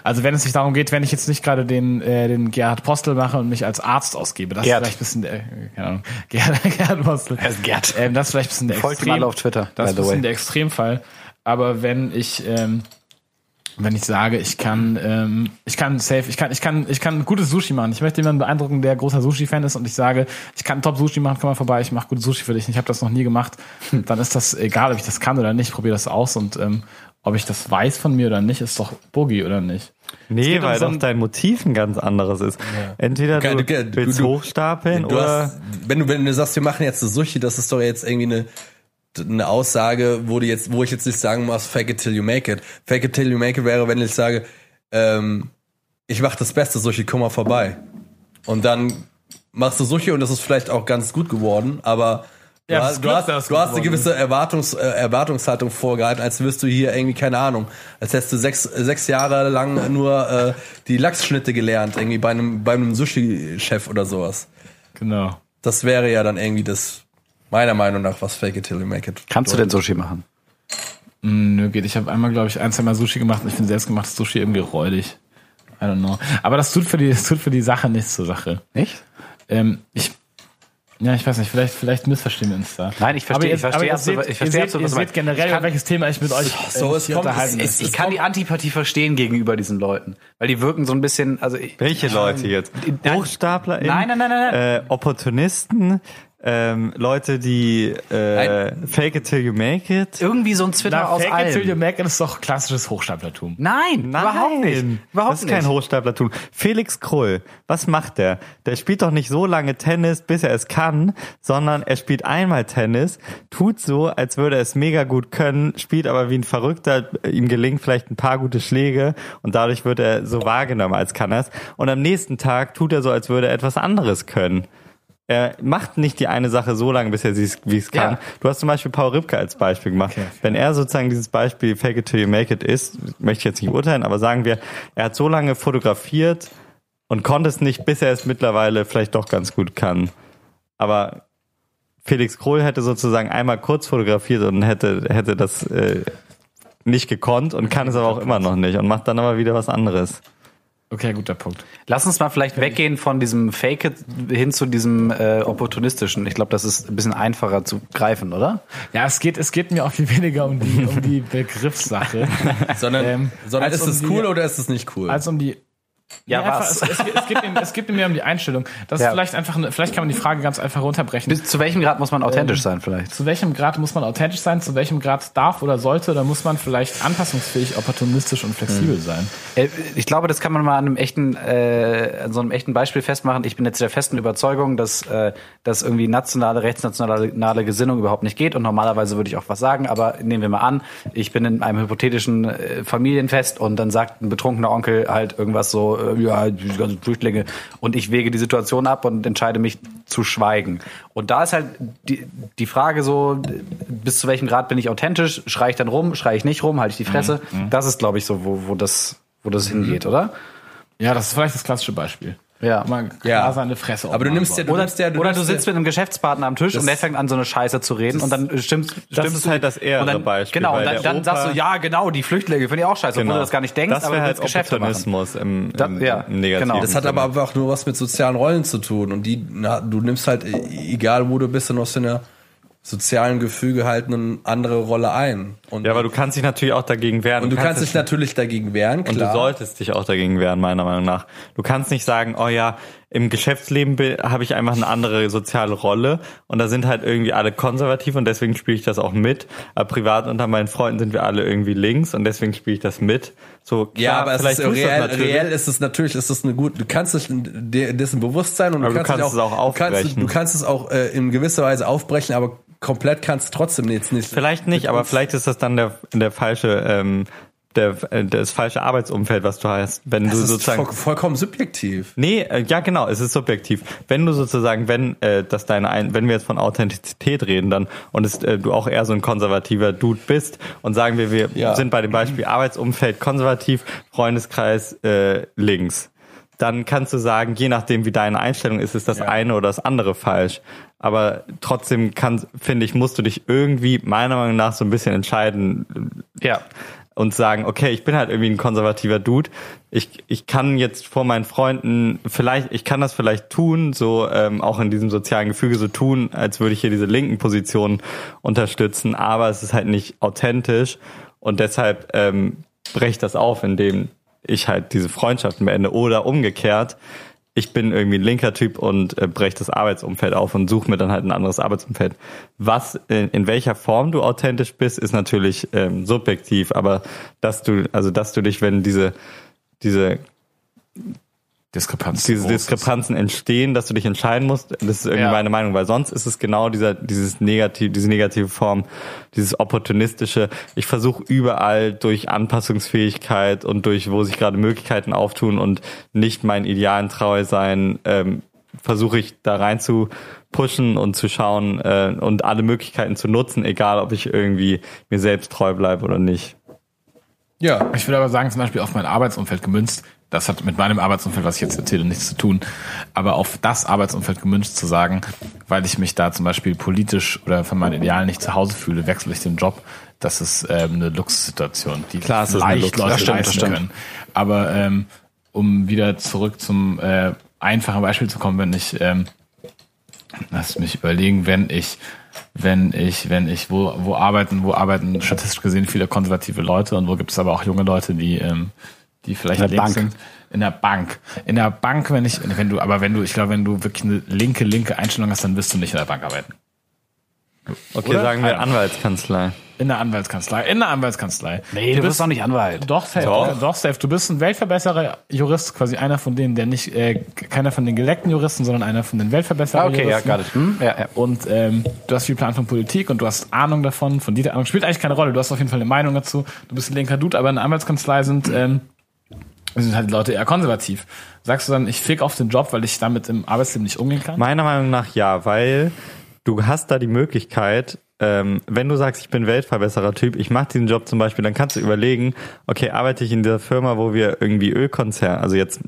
Also wenn es sich darum geht, wenn ich jetzt nicht gerade den äh, den Gerhard Postel mache und mich als Arzt ausgebe, das Gerd. ist vielleicht ein bisschen der, keine Ahnung, Gerhard, Gerhard Postel. Er ist Gerd. Ähm, das ist vielleicht ein bisschen der Folgt Extrem. alle auf Twitter, Das ist ein bisschen der Extremfall. Aber wenn ich ähm, wenn ich sage, ich kann, ähm, ich kann safe, ich kann, ich kann, ich kann gutes Sushi machen. Ich möchte jemanden beeindrucken, der großer Sushi-Fan ist und ich sage, ich kann top Sushi machen, komm mal vorbei, ich mache gutes Sushi für dich. und Ich habe das noch nie gemacht. Dann ist das egal, ob ich das kann oder nicht. Probiere das aus und ähm, ob ich das weiß von mir oder nicht, ist doch Boogie oder nicht. Nee, um weil so doch ein- dein Motiv ein ganz anderes ist. Entweder du, Du- du- willst du- hochstapeln Du oder hast, wenn du wenn du sagst, wir machen jetzt eine Sushi, das ist doch jetzt irgendwie eine eine Aussage, wo du jetzt, wo ich jetzt nicht sagen muss, fake it till you make it. Fake it till you make it wäre, wenn ich sage, ähm, ich mach das beste Sushi, komm mal vorbei. Und dann machst du Sushi und das ist vielleicht auch ganz gut geworden, aber du Ja, hast, du hast, du hast eine gewisse Erwartungs, äh, Erwartungshaltung vorgehalten, als wirst du hier irgendwie, keine Ahnung, als hättest du sechs, sechs Jahre lang nur äh, die Lachsschnitte gelernt, irgendwie bei einem, bei einem Sushi-Chef oder sowas. Genau. Das wäre ja dann irgendwie das, meiner Meinung nach, was Fake it till you make it. Kannst du denn Sushi machen? Mm, Nö, geht. Ich habe einmal, glaube ich, ein, zwei Mal Sushi gemacht und ich finde selbstgemachtes Sushi irgendwie räudig. I don't know. Aber das tut für die, das tut für die Sache nichts zur Sache. Nicht? Ähm, ich, ja, ich weiß nicht, vielleicht, vielleicht missverstehen wir uns da. Nein, ich verstehe- Aber ich verstehe aber absolut- seht- ich verstehe ihr absolut, seht, was ihr seht generell, Ich kann- welches Thema ich mit euch so, äh, es kommt- unterhalten es- will. Ich kann die Antipathie verstehen gegenüber diesen Leuten, weil die wirken so ein bisschen, also ich, welche Leute jetzt? Hochstapler, Nein, nein, nein, nein, nein. Äh, Opportunisten, ähm, Leute, die äh, fake it till you make it. Irgendwie so ein Twitter Na, aus fake it till you allem. make it ist doch klassisches Hochstaplertum. Nein, überhaupt nicht. Überhaupt das ist nicht. kein Hochstaplertum. Felix Krull, was macht der? Der spielt doch nicht so lange Tennis, bis er es kann, sondern er spielt einmal Tennis, tut so, als würde er es mega gut können, spielt aber wie ein Verrückter, ihm gelingt vielleicht ein paar gute Schläge und dadurch wird er so wahrgenommen, als kann er es. Und am nächsten Tag tut er so, als würde er etwas anderes können. Er macht nicht die eine Sache so lange, bis er sie wie es kann. Ja. Du hast zum Beispiel Paul Ripke als Beispiel gemacht. Wenn er sozusagen dieses Beispiel Fake it till you make it ist, möchte ich jetzt nicht urteilen, aber sagen wir, er hat so lange fotografiert und konnte es nicht, bis er es mittlerweile vielleicht doch ganz gut kann. Aber Felix Krohl hätte sozusagen einmal kurz fotografiert und hätte, hätte das äh, nicht gekonnt und kann es aber auch immer noch nicht und macht dann aber wieder was anderes. Okay, guter Punkt. Lass uns mal vielleicht weggehen von diesem Fake it hin zu diesem äh, opportunistischen. Ich glaube, das ist ein bisschen einfacher zu greifen, oder? Ja, es geht, es geht mir auch viel weniger um die, um die Begriffssache, Sondern, Ähm, sondern ist um es die- cool oder ist es nicht cool? als um die Ja, einfach, was? Es, es, es, geht mir, es geht mir um die Einstellung. Das Ja. ist vielleicht einfach, eine, vielleicht kann man die Frage ganz einfach runterbrechen. Bis zu welchem Grad muss man authentisch sein, vielleicht? zu welchem Grad muss man authentisch sein? Zu welchem Grad darf oder sollte oder muss man vielleicht anpassungsfähig, opportunistisch und flexibel sein? Äh, Ich glaube, das kann man mal an einem echten, äh, an so einem echten Beispiel festmachen. Ich bin jetzt der festen Überzeugung, dass, äh, dass irgendwie nationale, rechtsnationale Gesinnung überhaupt nicht geht. Und normalerweise würde ich auch was sagen, aber nehmen wir mal an, ich bin in einem hypothetischen äh, Familienfest und dann sagt ein betrunkener Onkel halt irgendwas so, äh, ja, die ganzen Flüchtlinge. Und ich wege die Situation ab und entscheide mich zu schweigen. Und da ist halt die, die Frage so, bis zu welchem Grad bin ich authentisch? Schreie ich dann rum? Schreie ich nicht rum? Halte ich die Fresse? Das ist, glaube ich, so, wo, wo das, wo das hingeht, oder? Ja, das ist vielleicht das klassische Beispiel. Ja. Mal Ja. seine Fresse Aber du nimmst ja, du Oder, nimmst ja, du oder du sitzt ja, mit einem Geschäftspartner am Tisch Das- und der fängt an, so eine Scheiße zu reden und dann stimmst, Das stimmst ist du- halt das ehere und dann, Beispiel, Genau, und dann, dann sagst du, ja, genau, die Flüchtlinge finde ich auch scheiße, obwohl du das gar nicht denkst, das aber halt. Opportunismus im, Da- im, ja, im negativen genau. Das hat aber einfach nur was mit sozialen Rollen zu tun. Und die, na, du nimmst halt, egal wo du bist, in was für einer sozialen Gefüge halt eine andere Rolle ein. Und, Ja, aber du kannst dich natürlich auch dagegen wehren. und du kannst es- dich natürlich dagegen wehren, Und klar. du solltest dich auch dagegen wehren, meiner Meinung nach. Du kannst nicht sagen, oh ja, im Geschäftsleben be- habe ich einfach eine andere soziale Rolle und da sind halt irgendwie alle konservativ und deswegen spiele ich das auch mit. Aber privat unter meinen Freunden sind wir alle irgendwie links und deswegen spiele ich das mit. So, klar, ja, aber es ist, das reell, reell ist es natürlich, ist es eine gute, du kannst dich de- dessen bewusst sein und du du kannst, kannst dich es auch du kannst, aufbrechen. du kannst es auch äh, in gewisser Weise aufbrechen, aber komplett kannst du trotzdem jetzt nicht. Vielleicht nicht, aber vielleicht ist das dann der, der falsche, ähm, der, äh, das falsche Arbeitsumfeld, was du hast. Wenn Das du ist sozusagen voll, vollkommen subjektiv. Nee, äh, ja genau, es ist subjektiv. Wenn du sozusagen, wenn äh, das deine ein, wenn wir jetzt von Authentizität reden, dann und es, äh, du auch eher so ein konservativer Dude bist und sagen wir, wir Ja. sind bei dem Beispiel Arbeitsumfeld konservativ, Freundeskreis äh, links. Dann kannst du sagen, je nachdem wie deine Einstellung ist, ist das eine oder das andere falsch. Aber trotzdem kann, finde ich, musst du dich irgendwie meiner Meinung nach so ein bisschen entscheiden, Ja. Und sagen, okay, ich bin halt irgendwie ein konservativer Dude. Ich, ich kann jetzt vor meinen Freunden vielleicht, ich kann das vielleicht tun, so ähm, auch in diesem sozialen Gefüge so tun, als würde ich hier diese linken Positionen unterstützen, aber es ist halt nicht authentisch und deshalb ähm, breche das auf, indem ich halt diese Freundschaften beende oder umgekehrt. Ich bin irgendwie ein linker Typ und äh, breche das Arbeitsumfeld auf und suche mir dann halt ein anderes Arbeitsumfeld. Was, in, in welcher Form du authentisch bist, ist natürlich ähm, subjektiv, aber dass du, also dass du dich, wenn diese, diese, Diskrepanz. diese ist. Diskrepanzen entstehen, dass du dich entscheiden musst, das ist irgendwie Ja. meine Meinung, weil sonst ist es genau dieser, dieses negativ, diese negative Form, dieses opportunistische. Ich versuche überall durch Anpassungsfähigkeit und durch, wo sich gerade Möglichkeiten auftun und nicht meinen Idealen treu sein, ähm, versuche ich da rein zu pushen und zu schauen äh, und alle Möglichkeiten zu nutzen, egal ob ich irgendwie mir selbst treu bleibe oder nicht. Ja. Ich würde aber sagen, zum Beispiel auf mein Arbeitsumfeld gemünzt, das hat mit meinem Arbeitsumfeld, was ich jetzt erzähle, nichts zu tun, aber auf das Arbeitsumfeld gemünzt zu sagen, weil ich mich da zum Beispiel politisch oder von meinen Idealen nicht zu Hause fühle, wechsle ich den Job. Das ist ähm, eine Luxussituation, die Klar, es ist leicht Luxus- Leute Das stimmt, das leisten stimmt. können. Aber ähm, um wieder zurück zum äh, einfachen Beispiel zu kommen, wenn ich, ähm, lass mich überlegen, wenn ich wenn ich, wenn ich, wo, wo arbeiten, wo arbeiten statistisch gesehen viele konservative Leute und wo gibt es aber auch junge Leute, die, ähm, die vielleicht In der links Bank. sind. In der Bank. In der Bank, wenn ich, wenn du, aber wenn du, ich glaube, wenn du wirklich eine linke, linke Einstellung hast, dann wirst du nicht in der Bank arbeiten. Okay, Oder? sagen wir Anwaltskanzlei. In der Anwaltskanzlei. In der Anwaltskanzlei. Nee, du bist doch nicht Anwalt. Doch, safe. Doch. Doch. safe. Du bist ein Weltverbesserer Jurist, quasi einer von denen, der nicht, äh, keiner von den geleckten Juristen, sondern einer von den Weltverbesserer Ah, okay, ja, Juristen. got it. Hm? Ja, ja. Und ähm, du hast viel Plan von Politik und du hast Ahnung davon, von dieser Ahnung. Spielt eigentlich keine Rolle, du hast auf jeden Fall eine Meinung dazu. Du bist ein linker Dude, aber in der Anwaltskanzlei sind, ähm, sind halt Leute eher konservativ. Sagst du dann, ich fick auf den Job, weil ich damit im Arbeitsleben nicht umgehen kann? Meiner Meinung nach ja, weil du hast da die Möglichkeit, ähm, wenn du sagst, ich bin Weltverbesserer Typ, ich mache diesen Job zum Beispiel, dann kannst du überlegen, okay, arbeite ich in dieser Firma, wo wir irgendwie Ölkonzerne, also jetzt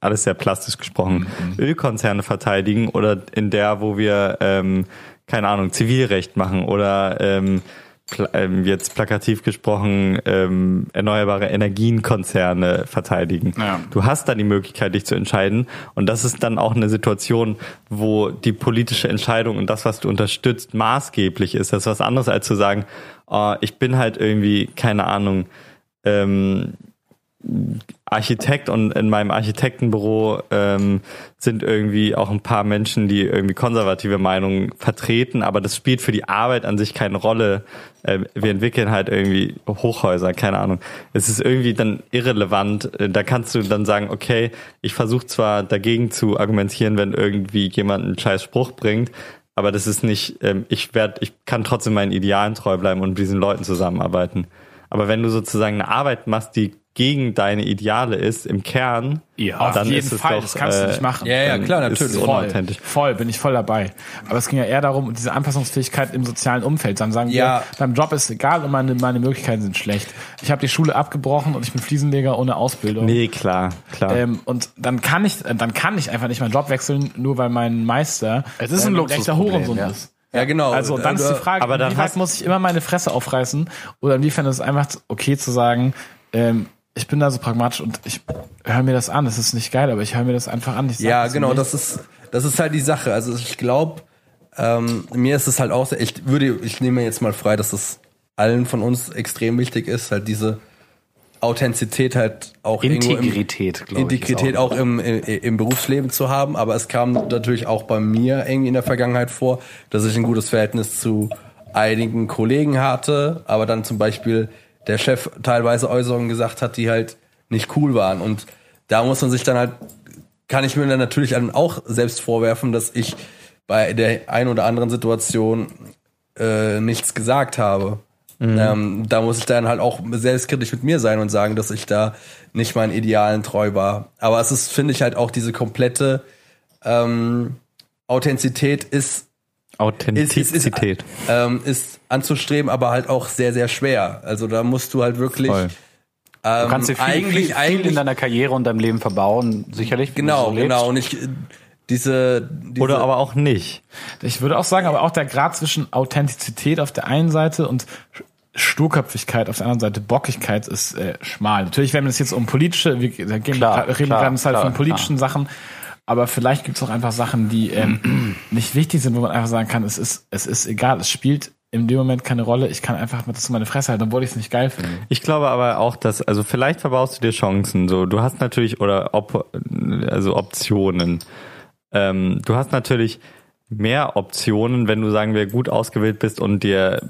alles sehr plastisch gesprochen, Ölkonzerne verteidigen oder in der, wo wir, ähm, keine Ahnung, Zivilrecht machen oder ähm, jetzt plakativ gesprochen ähm, erneuerbare Energienkonzerne verteidigen. Ja. Du hast dann die Möglichkeit, dich zu entscheiden. Und das ist dann auch eine Situation, wo die politische Entscheidung und das, was du unterstützt, maßgeblich ist. Das ist was anderes, als zu sagen, oh, ich bin halt irgendwie, keine Ahnung, ähm, Architekt und in meinem Architektenbüro ähm, sind irgendwie auch ein paar Menschen, die irgendwie konservative Meinungen vertreten, aber das spielt für die Arbeit an sich keine Rolle. Äh, wir entwickeln halt irgendwie Hochhäuser, keine Ahnung. Es ist irgendwie dann irrelevant. Äh, Da kannst du dann sagen, okay, ich versuche zwar dagegen zu argumentieren, wenn irgendwie jemand einen scheiß Spruch bringt, aber das ist nicht, ähm, ich werde, ich kann trotzdem meinen Idealen treu bleiben und mit diesen Leuten zusammenarbeiten. Aber wenn du sozusagen eine Arbeit machst, die gegen deine Ideale ist, im Kern, Ja, Auf dann jeden ist es Fall, doch, das kannst du äh, nicht machen. Ja, ja, klar, natürlich. Voll, voll, bin ich voll dabei. Aber es ging ja eher darum, diese Anpassungsfähigkeit im sozialen Umfeld. Dann sagen Ja. wir, beim Job ist egal und meine, meine Möglichkeiten sind schlecht. Ich habe die Schule abgebrochen und ich bin Fliesenleger ohne Ausbildung. Nee, klar, klar. Ähm, und dann kann ich, dann kann ich einfach nicht meinen Job wechseln, nur weil mein Meister Es ist ein äh, echter Luxusproblem, Hurensohn ja. ist. Ja, genau. Also dann ist die Frage, aber dann inwieweit hast- muss ich immer meine Fresse aufreißen oder inwiefern ist es einfach okay zu sagen, ähm, ich bin da so pragmatisch und ich höre mir das an. Es ist nicht geil, aber ich höre mir das einfach an. Ja, das genau, das ist, das ist halt die Sache. Also ich glaube, ähm, mir ist es halt auch, sehr- ich würde, ich nehme jetzt mal frei, dass das allen von uns extrem wichtig ist, halt diese Authentizität halt auch Integrität, im, glaube ich. ist Integrität auch, im, im, im Berufsleben zu haben. Aber es kam natürlich auch bei mir irgendwie in der Vergangenheit vor, dass ich ein gutes Verhältnis zu einigen Kollegen hatte, aber dann zum Beispiel der Chef teilweise Äußerungen gesagt hat, die halt nicht cool waren. Und da muss man sich dann halt kann ich mir dann natürlich dann auch selbst vorwerfen, dass ich bei der ein oder anderen Situation äh, nichts gesagt habe. Ähm, da muss ich dann halt auch selbstkritisch mit mir sein und sagen, dass ich da nicht meinen Idealen treu war. Aber es ist, finde ich, halt auch diese komplette ähm, Authentizität ist, Authentizität. ähm, ist anzustreben, aber halt auch sehr, sehr schwer. Also da musst du halt wirklich Voll. ähm, Du kannst dir viel, eigentlich, viel, eigentlich in deiner Karriere und deinem Leben verbauen, sicherlich. genau, so genau. Und ich äh, diese, diese Oder aber auch nicht. Ich würde auch sagen, aber auch der Grad zwischen Authentizität auf der einen Seite und Sturköpfigkeit auf der anderen Seite, Bockigkeit ist äh, schmal. Natürlich, wenn es jetzt um politische, wir gehen, Klar, reden klar, gerade halt klar, von politischen Sachen, aber vielleicht gibt es auch einfach Sachen, die ähm, nicht wichtig sind, wo man einfach sagen kann, es ist, es ist egal, es spielt in dem Moment keine Rolle, ich kann einfach das in meine Fresse halten, obwohl ich es nicht geil finde. Ich glaube aber auch, dass, also vielleicht verbaust du dir Chancen. So, du hast natürlich, oder Op also Optionen. Ähm, du hast natürlich mehr Optionen, wenn du, sagen wir, gut ausgewählt bist und dir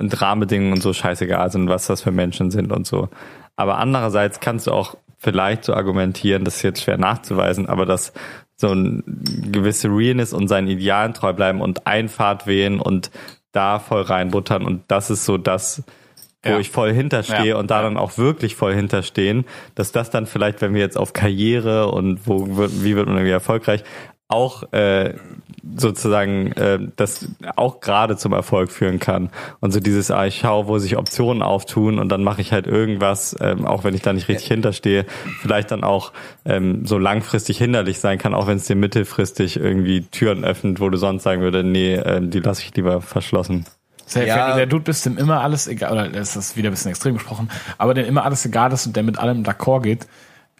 Rahmenbedingungen und so scheißegal sind, was das für Menschen sind und so. Aber andererseits kannst du auch vielleicht so argumentieren, das ist jetzt schwer nachzuweisen, aber dass so ein gewisse Realness und seinen Idealen treu bleiben und Einfahrt wählen und da voll reinbuttern und das ist so das, wo Ja. ich voll hinterstehe Ja. und da dann auch wirklich voll hinterstehen, dass das dann vielleicht, wenn wir jetzt auf Karriere und wo wird, wie wird man irgendwie erfolgreich, auch äh, sozusagen äh, das auch gerade zum Erfolg führen kann. Und so dieses, ah, ich schaue, wo sich Optionen auftun und dann mache ich halt irgendwas, ähm, auch wenn ich da nicht richtig hinterstehe, vielleicht dann auch ähm, so langfristig hinderlich sein kann, auch wenn es dir mittelfristig irgendwie Türen öffnet, wo du sonst sagen würde, nee, ähm, die lasse ich lieber verschlossen. Safe, Ja. wenn du der Dude bist, dem immer alles egal, oder das ist wieder ein bisschen extrem gesprochen, aber dem immer alles egal ist und der mit allem d'accord geht,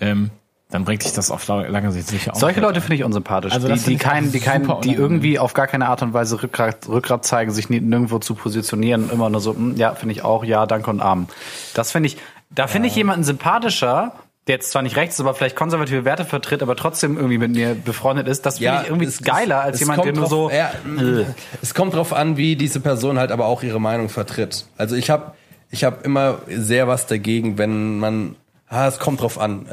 ähm, dann bringt dich das auf lange Sicht sicher auch. Solche. Leute finde ich unsympathisch, Also die, die finde ich kein, auch die kein, super die irgendwie auf gar keine Art und Weise Rückgrat, Rückgrat zeigen, sich nirgendwo zu positionieren, immer nur so, hm, ja, finde ich auch, ja, danke und Arm. Das finde ich, da finde ich jemanden sympathischer, der jetzt zwar nicht rechts, aber vielleicht konservative Werte vertritt, aber trotzdem irgendwie mit mir befreundet ist, das finde Ja, ich irgendwie es- geiler als jemand, der nur so. ja, es kommt drauf an, wie diese Person halt aber auch ihre Meinung vertritt. Also ich habe ich hab immer sehr was dagegen, wenn man, ah, es kommt drauf an.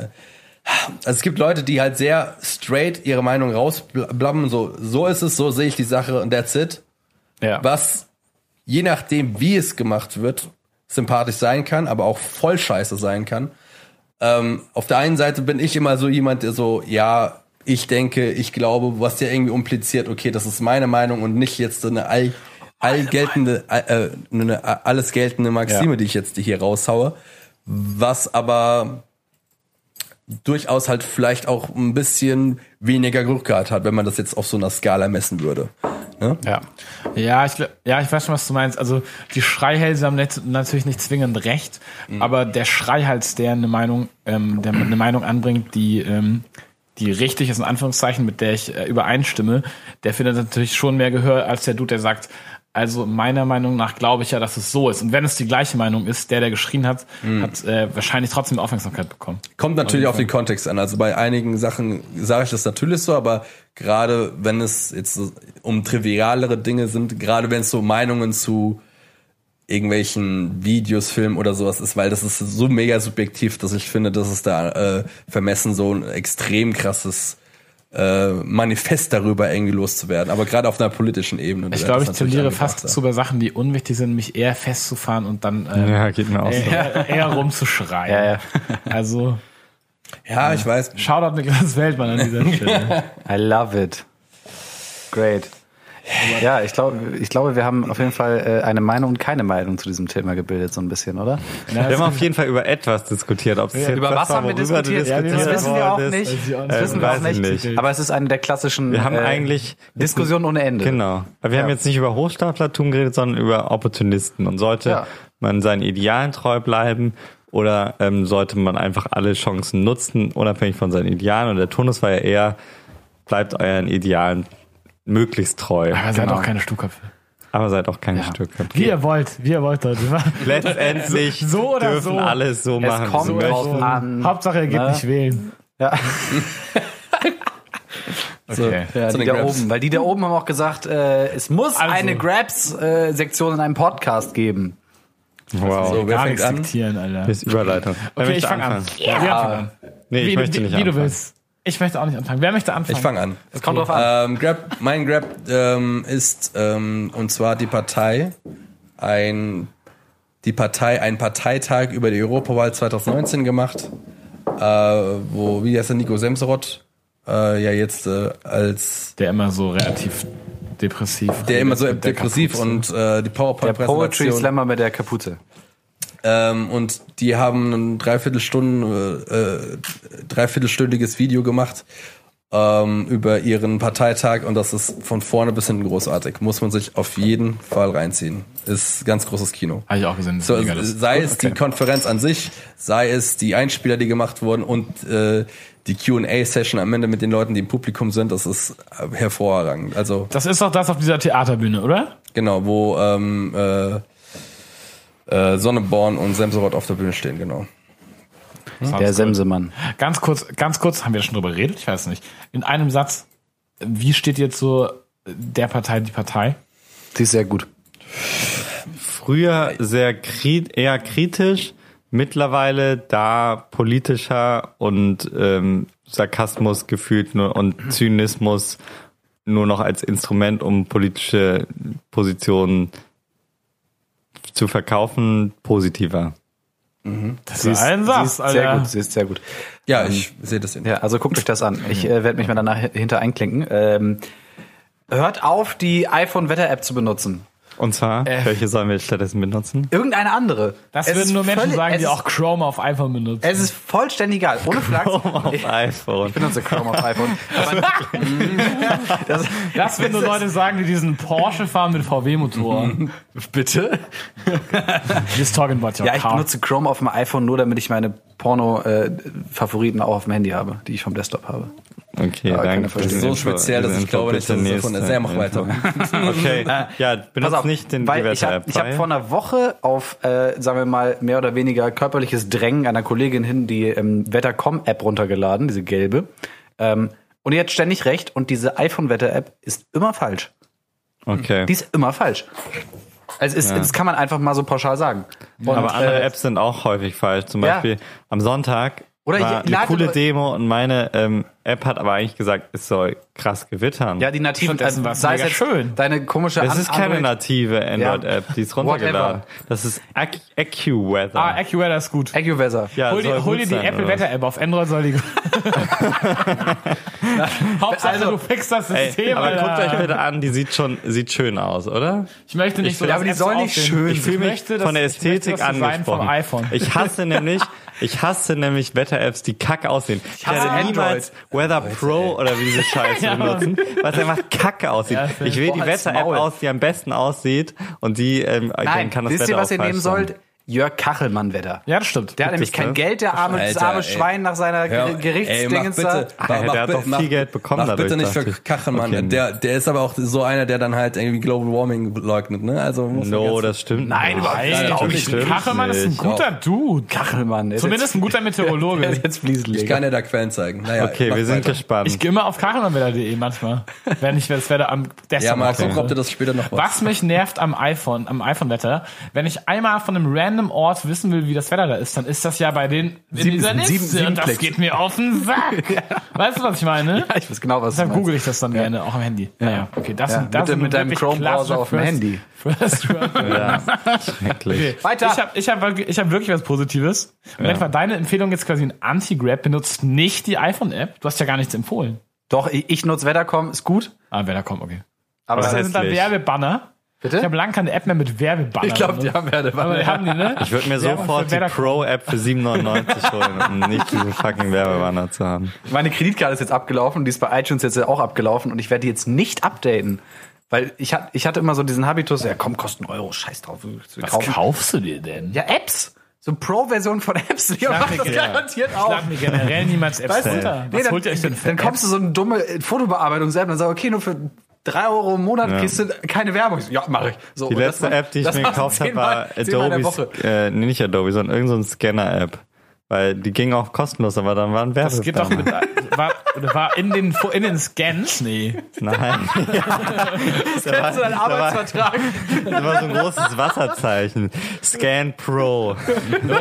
Also es gibt Leute, die halt sehr straight ihre Meinung rausblabben, so, so ist es, so sehe ich die Sache und that's it. ja. Was, je nachdem, wie es gemacht wird, sympathisch sein kann, aber auch voll scheiße sein kann. Ähm, auf der einen Seite bin ich immer so jemand, der so, ja, ich denke, ich glaube, was ja irgendwie impliziert, okay, das ist meine Meinung und nicht jetzt so eine all, all geltende, äh, eine alles geltende Maxime, Ja. die ich jetzt hier raushaue. Was aber durchaus halt vielleicht auch ein bisschen weniger Rückgrat hat, wenn man das jetzt auf so einer Skala messen würde. Ne? ja. Ja, ich, ja, ich weiß schon, was du meinst. Also die Schreihälse haben natürlich nicht zwingend recht, aber der Schreihals, der eine Meinung, ähm, der eine Meinung anbringt, die ähm, die richtig ist, in Anführungszeichen, mit der ich äh, übereinstimme, der findet natürlich schon mehr Gehör als der Dude, der sagt, also meiner Meinung nach glaube ich ja, dass es so ist. Und wenn es die gleiche Meinung ist, der, der geschrien hat, hat äh, wahrscheinlich trotzdem Aufmerksamkeit bekommen. Kommt natürlich auf den Kontext an. Also bei einigen Sachen sage ich das natürlich so, aber gerade wenn es jetzt um trivialere Dinge sind, gerade wenn es so Meinungen zu irgendwelchen Videos, Filmen oder sowas ist, weil das ist so mega subjektiv, dass ich finde, dass es da äh, vermessen so ein extrem krasses äh, Manifest darüber irgendwie loszuwerden. Aber gerade auf einer politischen Ebene. Ich glaube, ich tendiere fast zu bei Sachen, die unwichtig sind, mich eher festzufahren und dann ähm, Ja, geht mir auch so. eher, eher rumzuschreien. Ja, ja. Also Ja, ich weiß. Shoutout Niklas Weltmann an dieser Stelle. I love it. Great. Ja, ich glaube, ich glaube, wir haben auf jeden Fall äh, eine Meinung und keine Meinung zu diesem Thema gebildet, so ein bisschen, oder? Wir haben auf jeden Fall über etwas diskutiert. Ob es jetzt Über was haben wir diskutiert? Ja, das wissen wir auch nicht. Das wissen wir auch nicht. nicht. Aber es ist eine der klassischen Wir haben äh, eigentlich Diskussionen ohne Ende. Genau. Aber wir haben jetzt nicht über Hochstaplertum geredet, sondern über Opportunisten. Und sollte Ja. man seinen Idealen treu bleiben oder ähm, sollte man einfach alle Chancen nutzen, unabhängig von seinen Idealen? Und der Tonus war ja eher, bleibt euren Idealen möglichst treu. Aber seid Genau. auch keine Stuhlköpfe. Aber seid auch keine Stücke. Wie ihr wollt, wie ihr wollt, Leute. Letztendlich So oder dürfen so. alles so machen, kommt wie sie drauf an. Hauptsache, ihr geht Ne? nicht wählen. Ja. Okay. Ja, die da Grabs. oben, weil die da oben haben auch gesagt, äh, es muss Also. eine Grabs-Sektion in einem Podcast geben. Wow. So, wer fängt an? diktieren, Alter. Das ist Überleitung. Okay, ich möchte fange an. Ja. An. Nee, ich wie, möchte wie, nicht wie du anfangen. willst. Ich möchte auch nicht anfangen. Wer möchte anfangen? Ich fange an. Es kommt drauf an. Ähm, Grab, mein Grab ähm, ist ähm, und zwar die Partei ein die Partei ein Parteitag über die Europawahl 2019 gemacht, äh, wo wie heißt der Nico Semserot äh, ja jetzt äh, als Der immer so relativ depressiv. der immer so der depressiv und äh, die Der PowerPoint Poetry Präsentation Slammer mit der Kapuze. Ähm, und die haben ein Dreiviertelstunden äh, dreiviertelstündiges Video gemacht ähm, über ihren Parteitag und das ist von vorne bis hinten großartig. Muss man sich auf jeden Fall reinziehen. Ist ganz großes Kino. Habe ich auch gesehen. So, sei es die Konferenz an sich, sei es die Einspieler, die gemacht wurden und äh, die Q&A-Session am Ende mit den Leuten, die im Publikum sind, das ist äh, hervorragend. Also Das ist doch das auf dieser Theaterbühne, oder? genau, wo ähm, äh, äh, Sonneborn und Semserot auf der Bühne stehen, genau. Der Semsemann. Ganz kurz, ganz kurz, haben wir schon drüber geredet? Ich weiß nicht. In einem Satz, wie steht jetzt so der Partei die Partei? Sie ist sehr gut. Früher sehr kri eher kritisch, mittlerweile da politischer und ähm, Sarkasmus gefühlt nur und Zynismus nur noch als Instrument, um politische Positionen zu verkaufen, positiver. Das Sie ist ist, ein sie Satz, ist Alter. sehr gut. Sie ist sehr gut. Ja, ich sehe das in. Ja, also guckt euch das an. Ich äh, werde mich mal danach hinter einklinken. Ähm, hört auf, die iPhone-Wetter-App zu benutzen. Und zwar, welche sollen wir stattdessen benutzen? Irgendeine andere. Das Es würden nur Menschen völlig- sagen, die auch Chrome auf iPhone benutzen. Es ist vollständig egal. Ohne Flachs. Auf Ich iPhone. benutze Chrome auf iPhone. Aber das, Das würden nur Leute sagen, die diesen Porsche fahren mit VW-Motor. bitte? Just talking about your Ja, ich car. benutze Chrome auf dem iPhone nur, damit ich meine Porno-Favoriten auch auf dem Handy habe, die ich vom Desktop habe. Okay, kann danke. ich verstehen. so speziell, dass ich glaube nicht, dass es davon ist. Ja, mach weiter. Okay, ja, benutzt auf, nicht den weil ich habe ich hab vor einer Woche auf, äh, sagen wir mal, mehr oder weniger körperliches Drängen einer Kollegin hin die ähm, Wettercom-App runtergeladen, diese gelbe. Ähm, und die hat ständig recht und diese iPhone-Wetter-App ist immer falsch. okay. Die ist immer falsch. Also ist, das kann man einfach mal so pauschal sagen. Und, Aber andere äh, Apps sind auch häufig falsch. Zum Ja. Beispiel am Sonntag Oder war eine coole Demo und meine ähm, App hat aber eigentlich gesagt, es soll krass gewittern. Ja, die nativen, Stattdessen äh, war's sei es mega schön. deine komische es ist keine native Android-App, die ist runtergeladen. Whatever. Das ist Ac- AccuWeather. Ah, AccuWeather ist gut. AccuWeather. ja, hol dir, hol dir die sein, Apple oder? Wetter App auf Android soll die. Hauptsache Also, du fixst das Ey, System. aber Alter. guckt euch bitte an, die sieht schon, sieht schön aus, oder? ich möchte nicht so, Ja, dass aber die soll nicht schön Ich fühl mich möchte von der ich möchte Ästhetik das Design angesprochen. vom iPhone. Ich hasse nämlich, ich hasse nämlich Wetter-Apps, die kacke aussehen. Ich hasse werde Android. niemals Weather Pro oder wie diese Scheiße Ja, benutzen, weil es einfach kacke aussieht. Ja, ich wähle die Wetter-App aus, die am besten aussieht und die ähm, dann Nein, kann das wisst Wetter ihr, was ihr nehmen sein. sollt? Jörg Kachelmann-Wetter. Ja, das stimmt. Der hat nämlich kein? Geld, der arme, Alter, arme ey. Schwein nach seiner Ja, Ger- Gerichtsdingens ey, da. mach bitte, Ah, ja, der hat doch viel Geld bekommen Mach bitte dadurch, nicht für ich. Kachelmann. Okay. Der, der ist aber auch so einer, der dann halt irgendwie Global Warming leugnet, ne? Also muss man No, das stimmt. Nein, Nein, nicht. natürlich stimmt nicht. Kachelmann ist ein nicht. guter Dude. Kachelmann. der ist Zumindest ein guter jetzt, der Meteorologe. ist jetzt Ich kann dir da Quellen zeigen. Naja, Okay, wir sind weiter. gespannt. Ich gehe immer auf kachelmannwetter.de manchmal. Wenn ich das Wetter am Ja, Desktop mal aussuche. gucken, ob du das später noch Was mich nervt am iPhone, am iPhone-Wetter, wenn ich einmal von einem random Ort wissen will, wie das Wetter da ist, dann ist das ja bei den in Sieben- dieser Liste sieben- sieben und das geht mir auf den Sack. Weißt du, was ich meine? Ja, ich weiß genau, was du Deshalb meinst. google ich das dann gerne, auch am Handy. Naja, okay, das Ja, sind, das mit- sind mit deinem Chrome-Browser auf dem Handy. First ja, schrecklich. Weiter. Ich habe ich hab, wirklich- ich hab wirklich was Positives. Und Ja. etwa deine Empfehlung jetzt quasi ein Anti-Grab, benutzt nicht die iPhone-App. Du hast ja gar nichts empfohlen. Doch, ich, ich nutze Wettercom, ist gut. Ah, kommt, okay. Aber Was ist sind da hässlich. Werbebanner? Bitte? Ich habe lange keine App mehr mit Werbebanner. ich glaube, die haben Werbebanner. Aber haben die, ne? Ich würde mir sofort die Pro-App für 7,99 holen, um nicht diese fucking Werbebanner zu haben. Meine Kreditkarte ist jetzt abgelaufen, die ist bei iTunes jetzt auch abgelaufen und ich werde die jetzt nicht updaten. Weil ich, hat, ich hatte immer so diesen Habitus, ja komm, kostet einen Euro, scheiß drauf. wir Was kaufen. kaufst du dir denn? Ja, Apps. So Pro-Version von Apps. Macht mir das garantiert auch. Schlag mir generell niemals Apps Weißt du? runter. Nee, Was dann, holt ihr euch denn für dann kommst du so eine dumme äh, Fotobearbeitungs-App und dann sagst du, okay, nur für drei Euro im Monat Ja. kriegst du keine Werbung. Ja, mache ich. So, Die das letzte war- App, die ich das mir war gekauft habe, war Woche. äh, nee, nicht Adobe, sondern irgendein so Scanner-App. Weil die ging auch kostenlos, aber dann waren Werbebanner. Das geht doch mit, war, war in den, in den Scans? Nee. Nein. Kennst du deinen Arbeitsvertrag? Das war so ein großes Wasserzeichen. Scan Pro.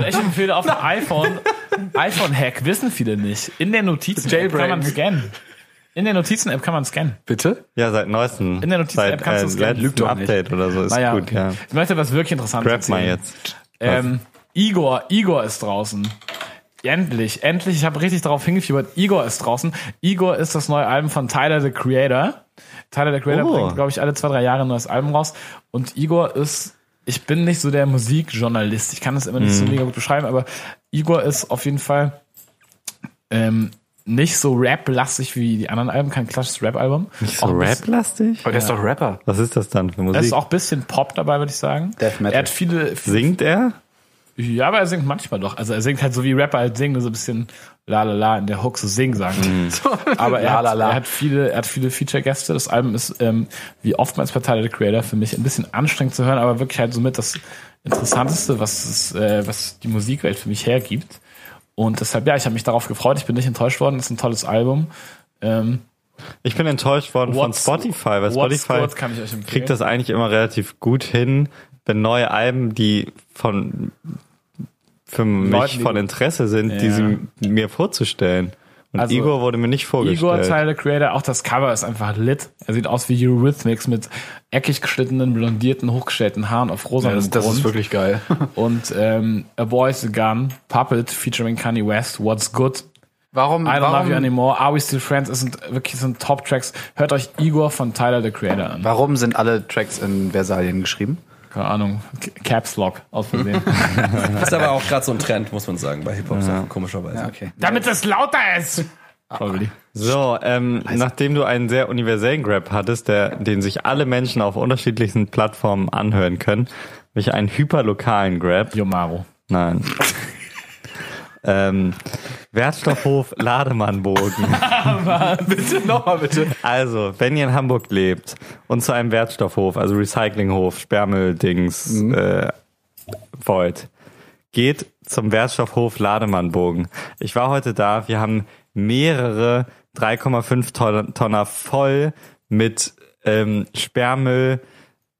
Ich empfehle auf dem iPhone, iPhone-Hack, wissen viele nicht. In der Jailbreak. kann man scannen. In der Notizen-App kann man scannen. Bitte? Ja, seit neuestem. In der Notizen-App kannst du äh, scannen. letztem Lügt doch Update oder so ist Naja, gut, ja. Ich möchte was wirklich Interessantes Grab mal jetzt. Ähm, Igor, Igor ist draußen. Endlich, endlich. Ich habe richtig darauf hingefiebert. Igor ist draußen. Igor ist das neue Album von Tyler the Creator. Tyler the Creator Oh. bringt, glaube ich, alle zwei, drei Jahre ein neues Album raus. Und Igor ist, ich bin nicht so der Musikjournalist. Ich kann das immer nicht Mhm. so mega gut beschreiben, aber Igor ist auf jeden Fall ähm, nicht so rap-lastig wie die anderen Alben, kein klassisches Rap-Album. Nicht so rap-lastig? Aber der ist doch Rapper. Was ist das dann für Musik? ist auch ein bisschen Pop dabei, würde ich sagen. Death Metal. Er hat viele, Singt er? ja, aber er singt manchmal doch. Also er singt halt so wie Rapper halt singen, so ein bisschen la la la in der Hook so sing sagt. Aber er La, hat, la. er hat viele, er hat viele Feature-Gäste. Das Album ist, ähm, wie oftmals bei Tyler the Creator, für mich ein bisschen anstrengend zu hören, aber wirklich halt somit das Interessanteste, was es, äh, was die Musikwelt für mich hergibt. Und deshalb, ja, ich habe mich darauf gefreut. Ich bin nicht enttäuscht worden. Das ist ein tolles Album. Ähm, Ich bin enttäuscht worden von Spotify, weil Spotify kriegt das eigentlich immer relativ gut hin, wenn neue Alben, die von für mich von Interesse sind, Ja. sie mir vorzustellen. Und Also, Igor wurde mir nicht vorgestellt. Igor, Tyler the Creator, auch das Cover ist einfach lit. Er sieht aus wie Eurythmics mit eckig geschnittenen, blondierten, hochgestellten Haaren auf rosa Ja, das, das ist wirklich geil. Und ähm, A Boy's a Gun, Puppet featuring Kanye West, What's Good, Warum, I Don't warum, Love You Anymore, Are We Still Friends, es sind wirklich so Top-Tracks. Hört euch Igor von Tyler, the Creator an. warum sind alle Tracks in Versalien geschrieben? Keine Ahnung, Caps Lock, aus Versehen. Das ist aber auch gerade so ein Trend, muss man sagen, bei Hip-Hop-Sachen, komischerweise. okay. Damit es lauter ist! Probably. So, ähm, nachdem du einen sehr universellen Grab hattest, der, den sich alle Menschen auf unterschiedlichsten Plattformen anhören können, habe ich einen hyperlokalen Grab. Yomaro. Nein. ähm, Wertstoffhof Lademannbogen. bitte, nochmal bitte. Also, wenn ihr in Hamburg lebt und zu einem Wertstoffhof, also Recyclinghof, Sperrmüll-Dings, äh, wollt, geht zum Wertstoffhof Lademannbogen. Ich war heute da, wir haben mehrere 3,5 Ton- Tonner voll mit ähm, Sperrmüll,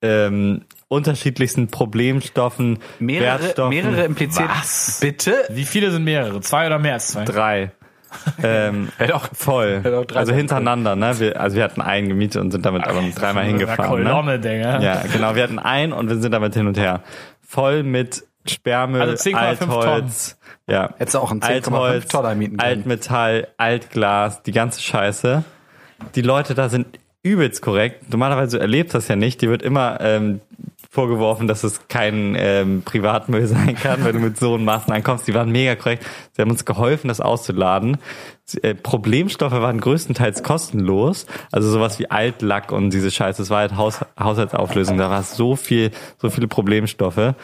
ähm, unterschiedlichsten Problemstoffen, Mehrere, Wertstoffen. mehrere impliziert. Was? Bitte? Wie viele sind mehrere? Zwei oder mehr als zwei? Drei. ähm, doch. voll. Hätte auch drei Also hintereinander, ne? Wir, also wir hatten einen gemietet und sind damit aber dreimal hingefahren. Ne? Kolonne, Digga. Ja, genau. Wir hatten einen und wir sind damit hin und her. Voll mit Sperrmüll, Also 10,5 Altholz. Ja. Hättest du auch 10,5 Altholz, Tonner mieten können. Altmetall, Altglas, die ganze Scheiße. Die Leute da sind übelst korrekt. Normalerweise erlebt das ja nicht. Die wird immer ähm, vorgeworfen, dass es kein ähm, Privatmüll sein kann, wenn du mit so einem Maßen ankommst. Die waren mega korrekt. Sie haben uns geholfen, das auszuladen. Äh, Problemstoffe waren größtenteils kostenlos. Also sowas wie Altlack und diese Scheiße. Es war halt Haus Haushaltsauflösung. Da war so viel, so viele Problemstoffe.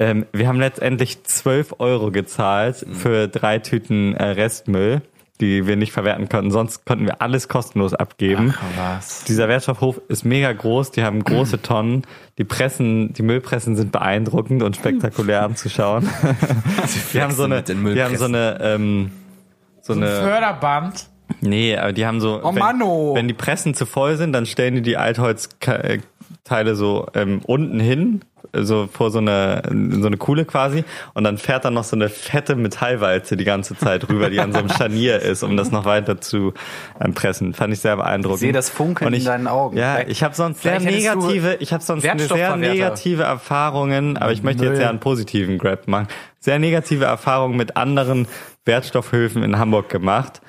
Ähm, wir haben letztendlich 12 Euro gezahlt für drei Tüten äh, Restmüll, die wir nicht verwerten konnten. Sonst konnten wir alles kostenlos abgeben. was. Dieser Wertstoffhof ist mega groß, die haben große Tonnen. Die Pressen, die Müllpressen sind beeindruckend und spektakulär anzuschauen. die haben so eine, die haben so eine, ähm, so Ein eine, Förderband. nee, aber die haben so, Oh wenn, Manno. wenn die Pressen zu voll sind, dann stellen die die Altholzteile so ähm, unten hin, so vor so eine, in so eine Kuhle quasi, und dann fährt dann noch so eine fette Metallwalze die ganze Zeit rüber, die an so einem Scharnier ist, um das noch weiter zu ähm, pressen. Fand ich sehr beeindruckend. Ich sehe das Funkeln Und in deinen Augen. Ja, ich habe sonst sehr vielleicht negative, ich habe sonst sehr negative Erfahrungen, aber ich möchte jetzt ja einen positiven Grab machen. Sehr negative Erfahrungen mit anderen Wertstoffhöfen in Hamburg gemacht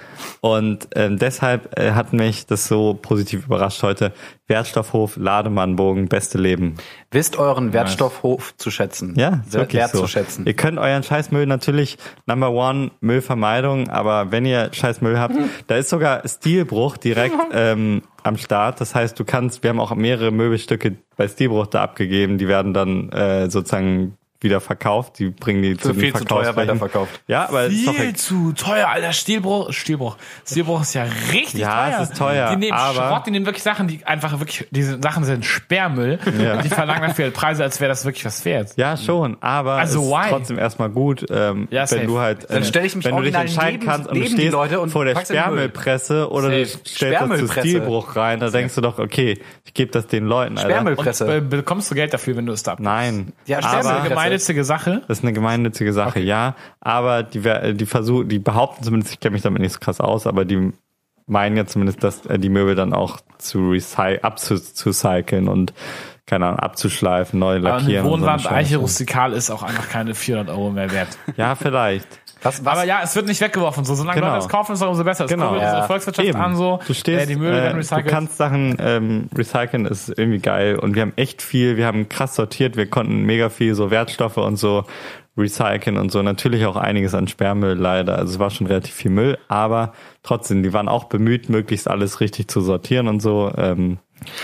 und ähm, deshalb äh, hat mich das so positiv überrascht heute. Wertstoffhof Lademannbogen, beste Leben. Wisst euren Wertstoffhof zu schätzen. Ja, ist wirklich wert so. zu schätzen. Ihr könnt euren Scheißmüll natürlich Number One Müllvermeidung, aber wenn ihr Scheißmüll habt, da ist sogar Stilbruch direkt ähm, am Start. Das heißt, du kannst, wir haben auch mehrere Möbelstücke bei Stilbruch da abgegeben, die werden dann äh, sozusagen wieder verkauft, die bringen die zu viel zu teuer weiterverkauft. Ja, aber Viel zu teuer, Alter. Stilbruch, Stilbruch. Stilbruch ist ja richtig Ja, teuer. es ist teuer, Die nehmen aber- Schrott, die nehmen wirklich Sachen, die einfach wirklich, diese Sachen sind Sperrmüll. Ja. Und die verlangen dafür halt Preise, als wäre das wirklich was wert. Ja, schon, aber Also es ist why? trotzdem erstmal gut, ähm, Ja, wenn du halt, äh, wenn du dich entscheiden neben- kannst und du stehst und vor der. Sperrmüllpresse oder du Safe. stellst das zu Sperrmüllpresse. Stilbruch rein, da denkst du doch, okay, ich gebe das den Leuten, Alter. Sperrmüllpresse. Und äh, bekommst du Geld dafür, wenn du es da abgibst? Nein, Ja, Das aber gemeinnützige Sache. das ist eine gemeinnützige Sache, ja, aber die, wer- die versuchen, die behaupten zumindest, ich kenne mich damit nicht so krass aus, aber die meinen ja zumindest, dass äh, die Möbel dann auch zu abzucyceln und keine Ahnung, abzuschleifen, neu Aber lackieren. so eine Wohnwand Scheiße. Eiche rustikal ist auch einfach keine 400 Euro mehr wert. Ja, vielleicht. Was, was, Aber ja, es wird nicht weggeworfen. So, solange Genau. Leute es kaufen, ist es umso besser. Es Genau. kurbelt unsere Ja. Volkswirtschaft Eben. an, so. Du stehst, äh, die Möbel werden äh, du recycelt. kannst Sachen ähm, recyceln, ist irgendwie geil. Und wir haben echt viel, wir haben krass sortiert, wir konnten mega viel so Wertstoffe und so recyceln und so. Natürlich auch einiges an Sperrmüll leider. Also es war schon relativ viel Müll, aber trotzdem, die waren auch bemüht, möglichst alles richtig zu sortieren und so. Ähm,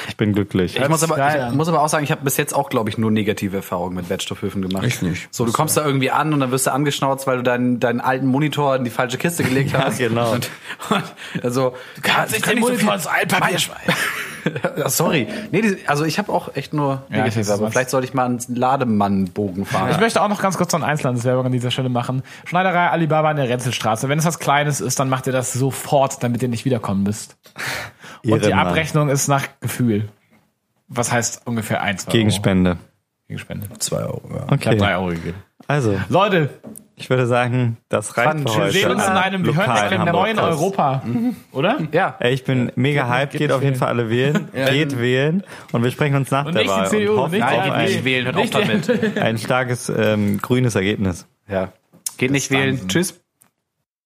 ich bin glücklich. ich muss aber, ich muss aber auch sagen, ich habe bis jetzt auch, glaube ich, nur negative Erfahrungen mit Wertstoffhöfen gemacht. Ich nicht. So, du kommst da irgendwie an und dann wirst du angeschnauzt, weil du deinen, deinen alten Monitor in die falsche Kiste gelegt Ja, hast. genau. Und, und, also, du kannst nicht den Monitor ins Altpapier schmeißen. sorry. Nee, die, also ich habe auch echt nur Ja, ich negative, weiß, aber vielleicht sollte ich mal einen Lademannbogen fahren. Ich möchte auch noch ganz kurz noch eine Einzelhandelswerbung an dieser Stelle machen. Schneiderei Alibaba in der Renzelstraße. Wenn es was Kleines ist, dann macht ihr das sofort, damit ihr nicht wiederkommen müsst. Und die Ehrenmann. Abrechnung ist nach Gefühl. Was heißt ungefähr eins Euro? Gegenspende. Gegenspende. Zwei Euro, ja. Ich habe Okay. drei Euro gegeben. Also, Leute, ich würde sagen, das reicht Fand, für wir heute. wir sehen uns in einem, wir hören uns lokalen in einem neuen. Europa. Oder? ja. Ey, ich bin mega hyped, geht, auf jeden. Fall alle wählen, geht wählen und wir sprechen uns nach Und der nicht die Wahl CDU, und hoffen nicht auf die nicht wählen, hört auf damit. ein starkes ähm, grünes Ergebnis. Ja. Geht nicht wählen. Tschüss.